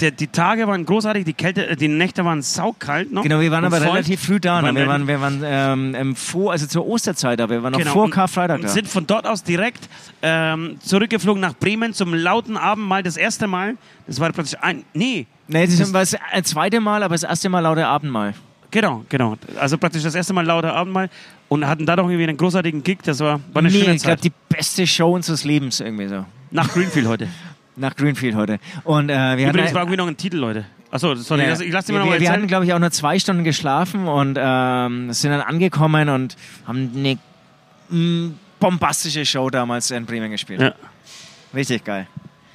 der, die Tage waren großartig, die Kälte, äh, die Nächte waren saukalt noch. Genau, wir waren aber relativ früh da. Waren Wir waren, wir waren ähm, ähm, vor, also zur Osterzeit, aber wir waren noch Genau, vor Karfreitag und da. sind von dort aus direkt ähm, zurückgeflogen nach Bremen zum lauten Abendmahl. Das erste Mal, das war praktisch ein, nee, Nee, das war das zweite Mal, aber das erste Mal lauter Abendmahl. Genau, genau. Also praktisch das erste Mal lauter Abendmahl und hatten da doch irgendwie einen großartigen Gig. Das war, war eine Nee, schöne ich glaube, Zeit. die beste Show unseres Lebens irgendwie so. Nach Greenfield heute. Nach Greenfield heute. Und äh, wir Übrigens war irgendwie noch ein Titel, Leute. Achso, sorry, Ja. das, ich lasse dir mal wir, wir, hatten, glaube ich, auch nur zwei Stunden geschlafen und ähm, sind dann angekommen und haben eine mm, bombastische Show damals in Bremen gespielt. Ja. Richtig geil.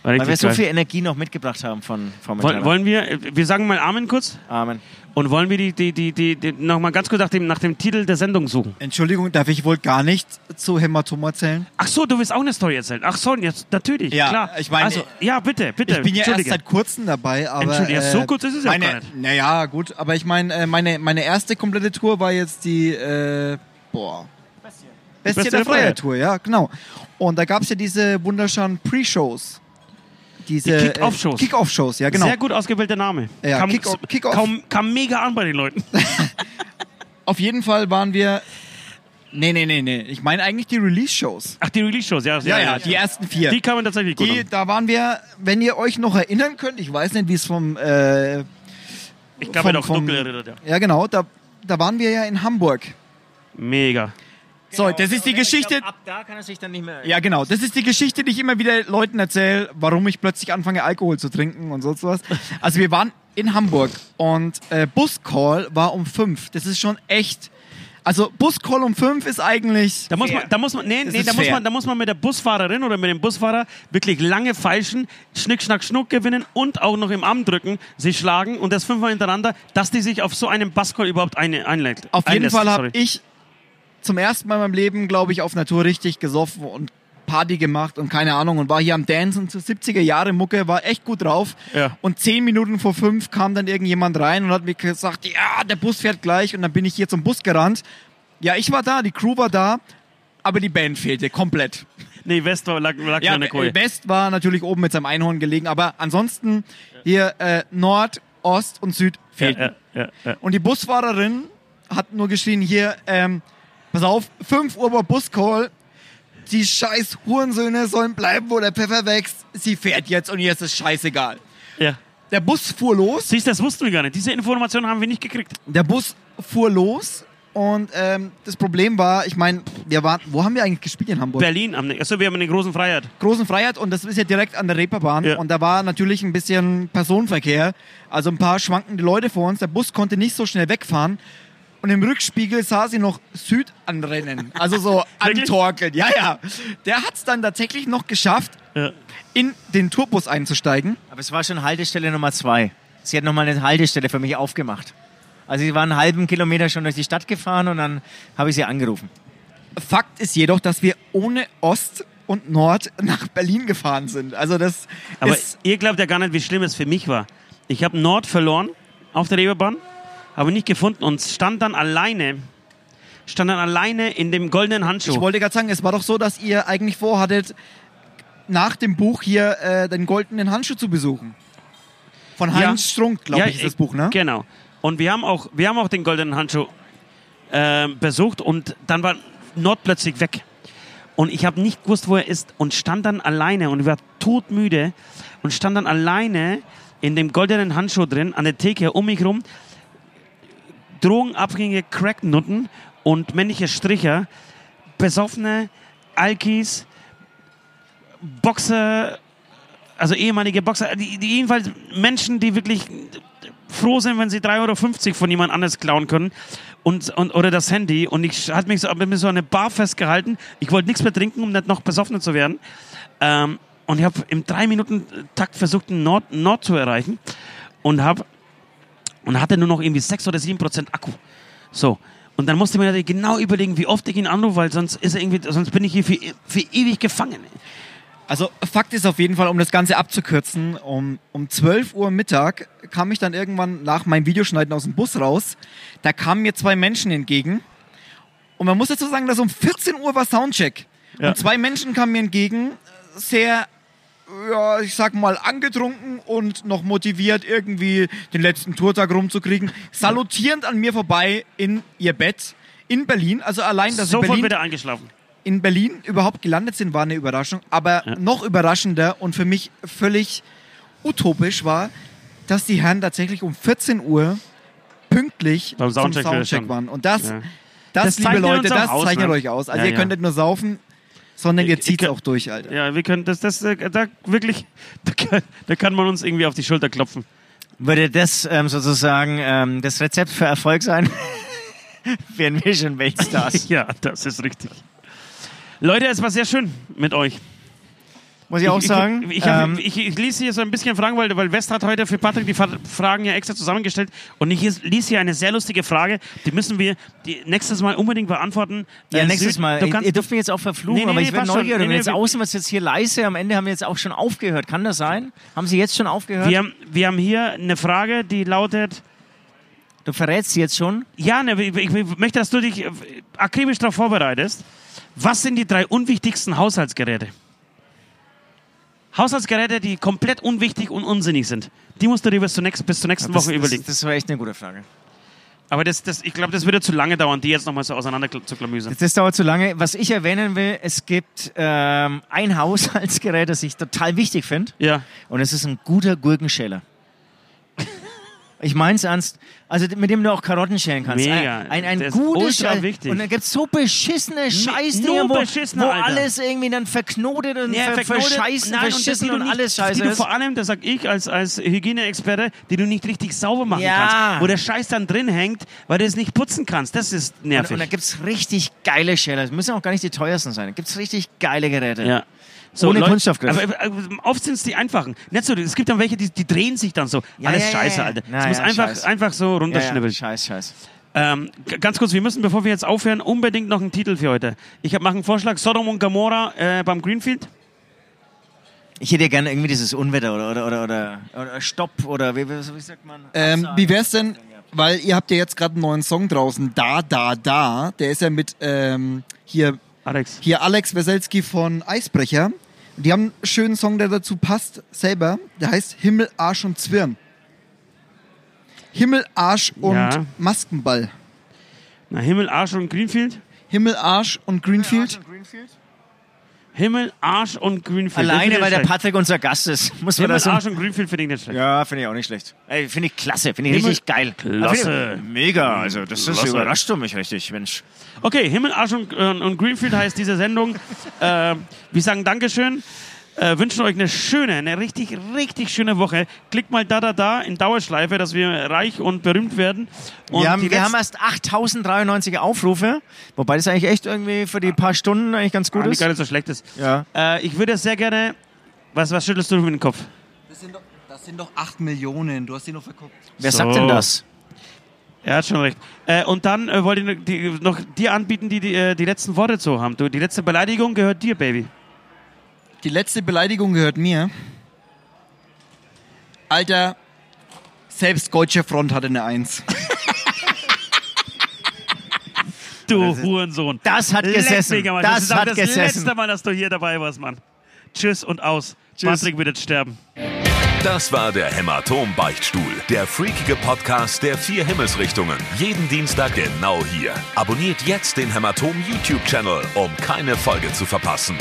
Weil wir so viel Energie noch mitgebracht haben von, von Wollen, wollen wir, wir sagen mal Amen kurz Amen. und wollen wir die, die, die, die, die nochmal ganz kurz nach dem, nach dem Titel der Sendung suchen. Entschuldigung, darf ich wohl gar nicht zu Hämatom erzählen? Ach so, du willst auch eine Story erzählen. Ach so, jetzt natürlich, Ja, klar. ich meine- also, ja, bitte, bitte. Ich bin ja erst seit kurzem dabei, aber. Entschuldige, ja, so äh, kurz ist es ja auch meine, gar nicht. Naja, gut, aber ich meine, äh, meine, meine erste komplette Tour war jetzt die, äh, boah. Bestie, Bestie der der Freiheit. Freiheit Tour, ja, genau. Und da gab es ja diese wunderschönen Pre-Shows. Diese Die Kick-Off-Shows. Äh, Kick-Off-Shows, ja, genau. Sehr gut ausgewählter Name. Ja, kam, Kick-Off- Kick-Off. kam, kam mega an bei den Leuten. Auf jeden Fall waren wir. Nee, nee, nee, nee. Ich meine eigentlich die Release-Shows. Ach, die Release-Shows, ja. Ja, ja, die ersten vier. Die kamen tatsächlich gut Die, an. da waren wir, wenn ihr euch noch erinnern könnt, ich weiß nicht, wie es vom. Äh, Ich vom- hat auch vom- dunkel erinnert, ja. ja, genau, da, da waren wir ja in Hamburg. Mega. So, das ist die Geschichte. ab da kann er sich dann nicht mehr. Ja, genau. Das ist die Geschichte, die ich immer wieder Leuten erzähle, warum ich plötzlich anfange, Alkohol zu trinken und sonst was. Also wir waren in Hamburg und äh, Buscall war um fünf. Das ist schon echt. Also Buscall um fünf ist eigentlich. Da muss man, da muss man, nee, nee, da muss man, da muss man mit der Busfahrerin oder mit dem Busfahrer wirklich lange feilschen, Schnick, Schnack, Schnuck gewinnen und auch noch im Arm drücken, sie schlagen und das fünfmal hintereinander, dass die sich auf so einen Buscall überhaupt eine, einlegt. Auf jeden einlässt, Fall habe ich zum ersten Mal in meinem Leben, glaube ich, auf Natur richtig gesoffen und Party gemacht und keine Ahnung und war hier am Dancen zu 70er Jahre Mucke, war echt gut drauf. Ja. Und zehn Minuten vor fünf kam dann irgendjemand rein und hat mir gesagt, ja, der Bus fährt gleich und dann bin ich hier zum Bus gerannt. Ja, ich war da, die Crew war da, aber die Band fehlte komplett. Nee, West war, lag, lag Ja, Koje. West war natürlich oben mit seinem Einhorn gelegen, aber ansonsten hier äh, Nord, Ost und Süd fehlten. Ja, ja. Und die Busfahrerin hat nur geschrien, hier, ähm, pass auf, 5 Uhr war Buscall, die scheiß Hurensöhne sollen bleiben, wo der Pfeffer wächst. Sie fährt jetzt und ihr ist es scheißegal. ja. Der Bus fuhr los, Siehst du, das wussten wir gar nicht. Diese Information haben wir nicht gekriegt. der Bus fuhr los und ähm, das Problem war, ich meine, wir waren, wo haben wir eigentlich gespielt in Hamburg? Berlin, am, achso, wir haben eine großen Freiheit. Großen Freiheit und das ist ja direkt an der Reeperbahn Ja. und da war natürlich ein bisschen Personenverkehr, also ein paar schwankende Leute vor uns. Der Bus konnte nicht so schnell wegfahren und im Rückspiegel sah sie noch Süd anrennen, also so antorkeln. Ja, ja. Der hat es dann tatsächlich noch geschafft, Ja. in den Tourbus einzusteigen. Aber es war schon Haltestelle Nummer zwei. Sie hat nochmal eine Haltestelle für mich aufgemacht. Also sie war einen halben Kilometer schon durch die Stadt gefahren und dann habe ich sie angerufen. Fakt ist jedoch, dass wir ohne Ost und Nord nach Berlin gefahren sind. Also das Aber ist ihr glaubt ja gar nicht, wie schlimm es für mich war. Ich habe Nord verloren auf der Reeperbahn, ihn nicht gefunden und stand dann alleine, stand dann alleine in dem goldenen Handschuh. Ich wollte gerade sagen, es war doch so, dass ihr eigentlich vorhattet, nach dem Buch hier äh, den goldenen Handschuh zu besuchen. Von Ja. Heinz Strunk, glaube Ja, ich, ist das Buch, ne? Genau. Und wir haben auch, wir haben auch den goldenen Handschuh ähm, besucht und dann war Nord plötzlich weg. Und ich habe nicht gewusst, wo er ist und stand dann alleine und war todmüde und stand dann alleine in dem goldenen Handschuh drin, an der Theke um mich rum. Drogenabhängige Cracknutten und männliche Stricher, besoffene Alkis, Boxer, also ehemalige Boxer, die, die jedenfalls Menschen, die wirklich froh sind, wenn sie 3,50 Euro von jemand anders klauen können und, und, oder das Handy. Und ich hatte mich so, hab so eine Bar festgehalten. Ich wollte nichts mehr trinken, um nicht noch besoffener zu werden. Ähm, und ich habe im 3-Minuten-Takt versucht, einen Nord, Nord zu erreichen und habe und hatte nur noch irgendwie 6 oder 7 Prozent Akku. So. Und dann musste ich mir natürlich genau überlegen, wie oft ich ihn anrufe, weil sonst ist er irgendwie, sonst bin ich hier für, für ewig gefangen. Also Fakt ist auf jeden Fall, um das Ganze abzukürzen, um, um 12 Uhr Mittag kam ich dann irgendwann nach meinem Videoschneiden aus dem Bus raus. Da kamen mir zwei Menschen entgegen. Und man muss dazu sagen, dass um 14 Uhr war Soundcheck. Ja. Und zwei Menschen kamen mir entgegen, sehr, ja, ich sag mal, angetrunken und noch motiviert, irgendwie den letzten Tourtag rumzukriegen. Salutierend an mir vorbei in ihr Bett in Berlin. Also allein, dass in Sofort Berlin wieder eingeschlafen. in Berlin überhaupt gelandet sind, war eine Überraschung. Aber noch überraschender und für mich völlig utopisch war, dass die Herren tatsächlich um 14 Uhr pünktlich Beim Soundcheck zum Soundcheck waren. Und das, Ja. das, Das liebe Leute, das zeichnet ne? euch aus. Also Ja, ihr ja. könnt nicht nur saufen, sondern ihr zieht auch durch, Alter. Ja, wir können das, das, äh, da wirklich, da kann, da kann man uns irgendwie auf die Schulter klopfen. Würde das ähm, sozusagen ähm, das Rezept für Erfolg sein? Wären wir schon Weltstars. Ja, das ist richtig. Leute, es war sehr schön mit euch. Muss ich auch sagen. Ich, ich, hab, ähm, ich, ich ließ hier so ein bisschen Fragen, weil, weil West hat heute für Patrick die Fra- Fragen ja extra zusammengestellt. Und ich ließ hier eine sehr lustige Frage. Die müssen wir die nächstes Mal unbedingt beantworten. ja, Äh, nächstes Mal. Du kannst, ihr dürft mich jetzt auch verfluchen, Nee, nee, aber nee, ich bin passt schon. neugierig. Nee, nee, jetzt außen es jetzt hier leise. Am Ende haben wir jetzt auch schon aufgehört. Kann das sein? Haben Sie jetzt schon aufgehört? wir, haben, wir haben hier eine Frage, die lautet: Du verrätst sie jetzt schon. Ja, ne, ich, ich möchte, dass du dich äh, akribisch darauf vorbereitest. Was sind die drei unwichtigsten Haushaltsgeräte? Haushaltsgeräte, die komplett unwichtig und unsinnig sind. Die musst du dir bis zur nächsten, bis zur nächsten Das, Woche das, überlegen. das war echt eine gute Frage. Aber das, das, ich glaube, das würde zu lange dauern, die jetzt nochmal so auseinander zu klamüsern. Das, das dauert zu lange. Was ich erwähnen will, es gibt ähm, ein Haushaltsgerät, das ich total wichtig finde. Ja. Und es ist ein guter Gurkenschäler. Ich mein's ernst. Also mit dem du auch Karotten schälen kannst. Mega. Ein, ein, ein gutes. Und dann gibt's so beschissene Scheißdinger, wo, beschissene, wo alles irgendwie dann verknotet und Ja, ver verknotet. verscheißen, Nein, und die verschissen du und, nicht- alles Die scheiße du ist. vor allem, das sag ich als, als Hygieneexperte, die du nicht richtig sauber machen Ja. kannst. Wo der Scheiß dann drin hängt, weil du es nicht putzen kannst. Das ist Und, nervig. und da gibt's richtig geile Schäler. Das müssen auch gar nicht die teuersten sein. Da gibt's richtig geile Geräte. ja. Ohne Kunststoffgriff. Aber, aber oft sind es die einfachen. Nicht so, es gibt dann welche, die, die drehen sich dann so. Ja, Alles ja, scheiße, ja. Alter. Es muss ja, einfach, scheiß. einfach so Ja, ja. runterschnibbeln. Scheiß, scheiß. Ähm, ganz kurz, wir müssen, bevor wir jetzt aufhören, unbedingt noch einen Titel für heute. Ich mache einen Vorschlag, Sodom und Gomorra äh, beim Greenfield. Ich hätte ja gerne irgendwie dieses Unwetter oder, oder, oder, oder, oder Stopp oder wie, wie, sagt man? Ähm, wie wär's denn, weil ihr habt ja jetzt gerade einen neuen Song draußen, Da, Da, Da. Der ist ja mit ähm, hier, Alex. hier Alex Weselski von Eisbrecher. Die haben einen schönen Song, der dazu passt, selber. Der heißt Himmel, Arsch und Zwirn. Himmel, Arsch und Ja. Maskenball. Na, Himmel, Arsch und Greenfield? Himmel, Arsch und Greenfield. Himmel, Arsch und Greenfield. Das Alleine, finde ich weil der. Patrick unser Gast ist. Muss man Himmel, das. Arsch und Greenfield finde ich nicht schlecht. Ja, finde ich auch nicht schlecht. Ey, finde ich klasse, finde ich Himmel- richtig geil. Klasse. Find ich- Mega, also das ist Klasse. überrascht du mich richtig, Mensch. Okay, Himmel, Arsch und, äh, und Greenfield heißt diese Sendung. äh, wir sagen Dankeschön. Äh, wünschen euch eine schöne, eine richtig, richtig schöne Woche. Klickt mal da, da, da in Dauerschleife, dass wir reich und berühmt werden. Und Wir haben, wir haben erst 8093 Aufrufe, wobei das eigentlich echt irgendwie für die paar Stunden eigentlich ganz gut Ah, ist. gar nicht so schlecht ist. Ja. Äh, ich würde sehr gerne. Was, was schüttelst du mit dem Kopf? Das sind, doch, das sind doch 8 Millionen. Du hast die noch verguckt. Wer So. sagt denn das? Er hat schon recht. Äh, und dann äh, wollte ich noch die, noch dir anbieten, die die, äh, die letzten Worte zu haben. Du, die letzte Beleidigung gehört dir, Baby. Die letzte Beleidigung gehört mir. Alter, selbst Deutsche Front hatte eine Eins. Du Hurensohn. Das hat gesessen. am Arsch. Das ist hat das gesessen. letzte Mal, dass du hier dabei warst, Mann. Tschüss und aus. Tschüss. Patrick wird jetzt sterben. Das war der Hämatom-Beichtstuhl, der freakige Podcast der vier Himmelsrichtungen. Jeden Dienstag genau hier. Abonniert jetzt den Hämatom YouTube-Channel, um keine Folge zu verpassen.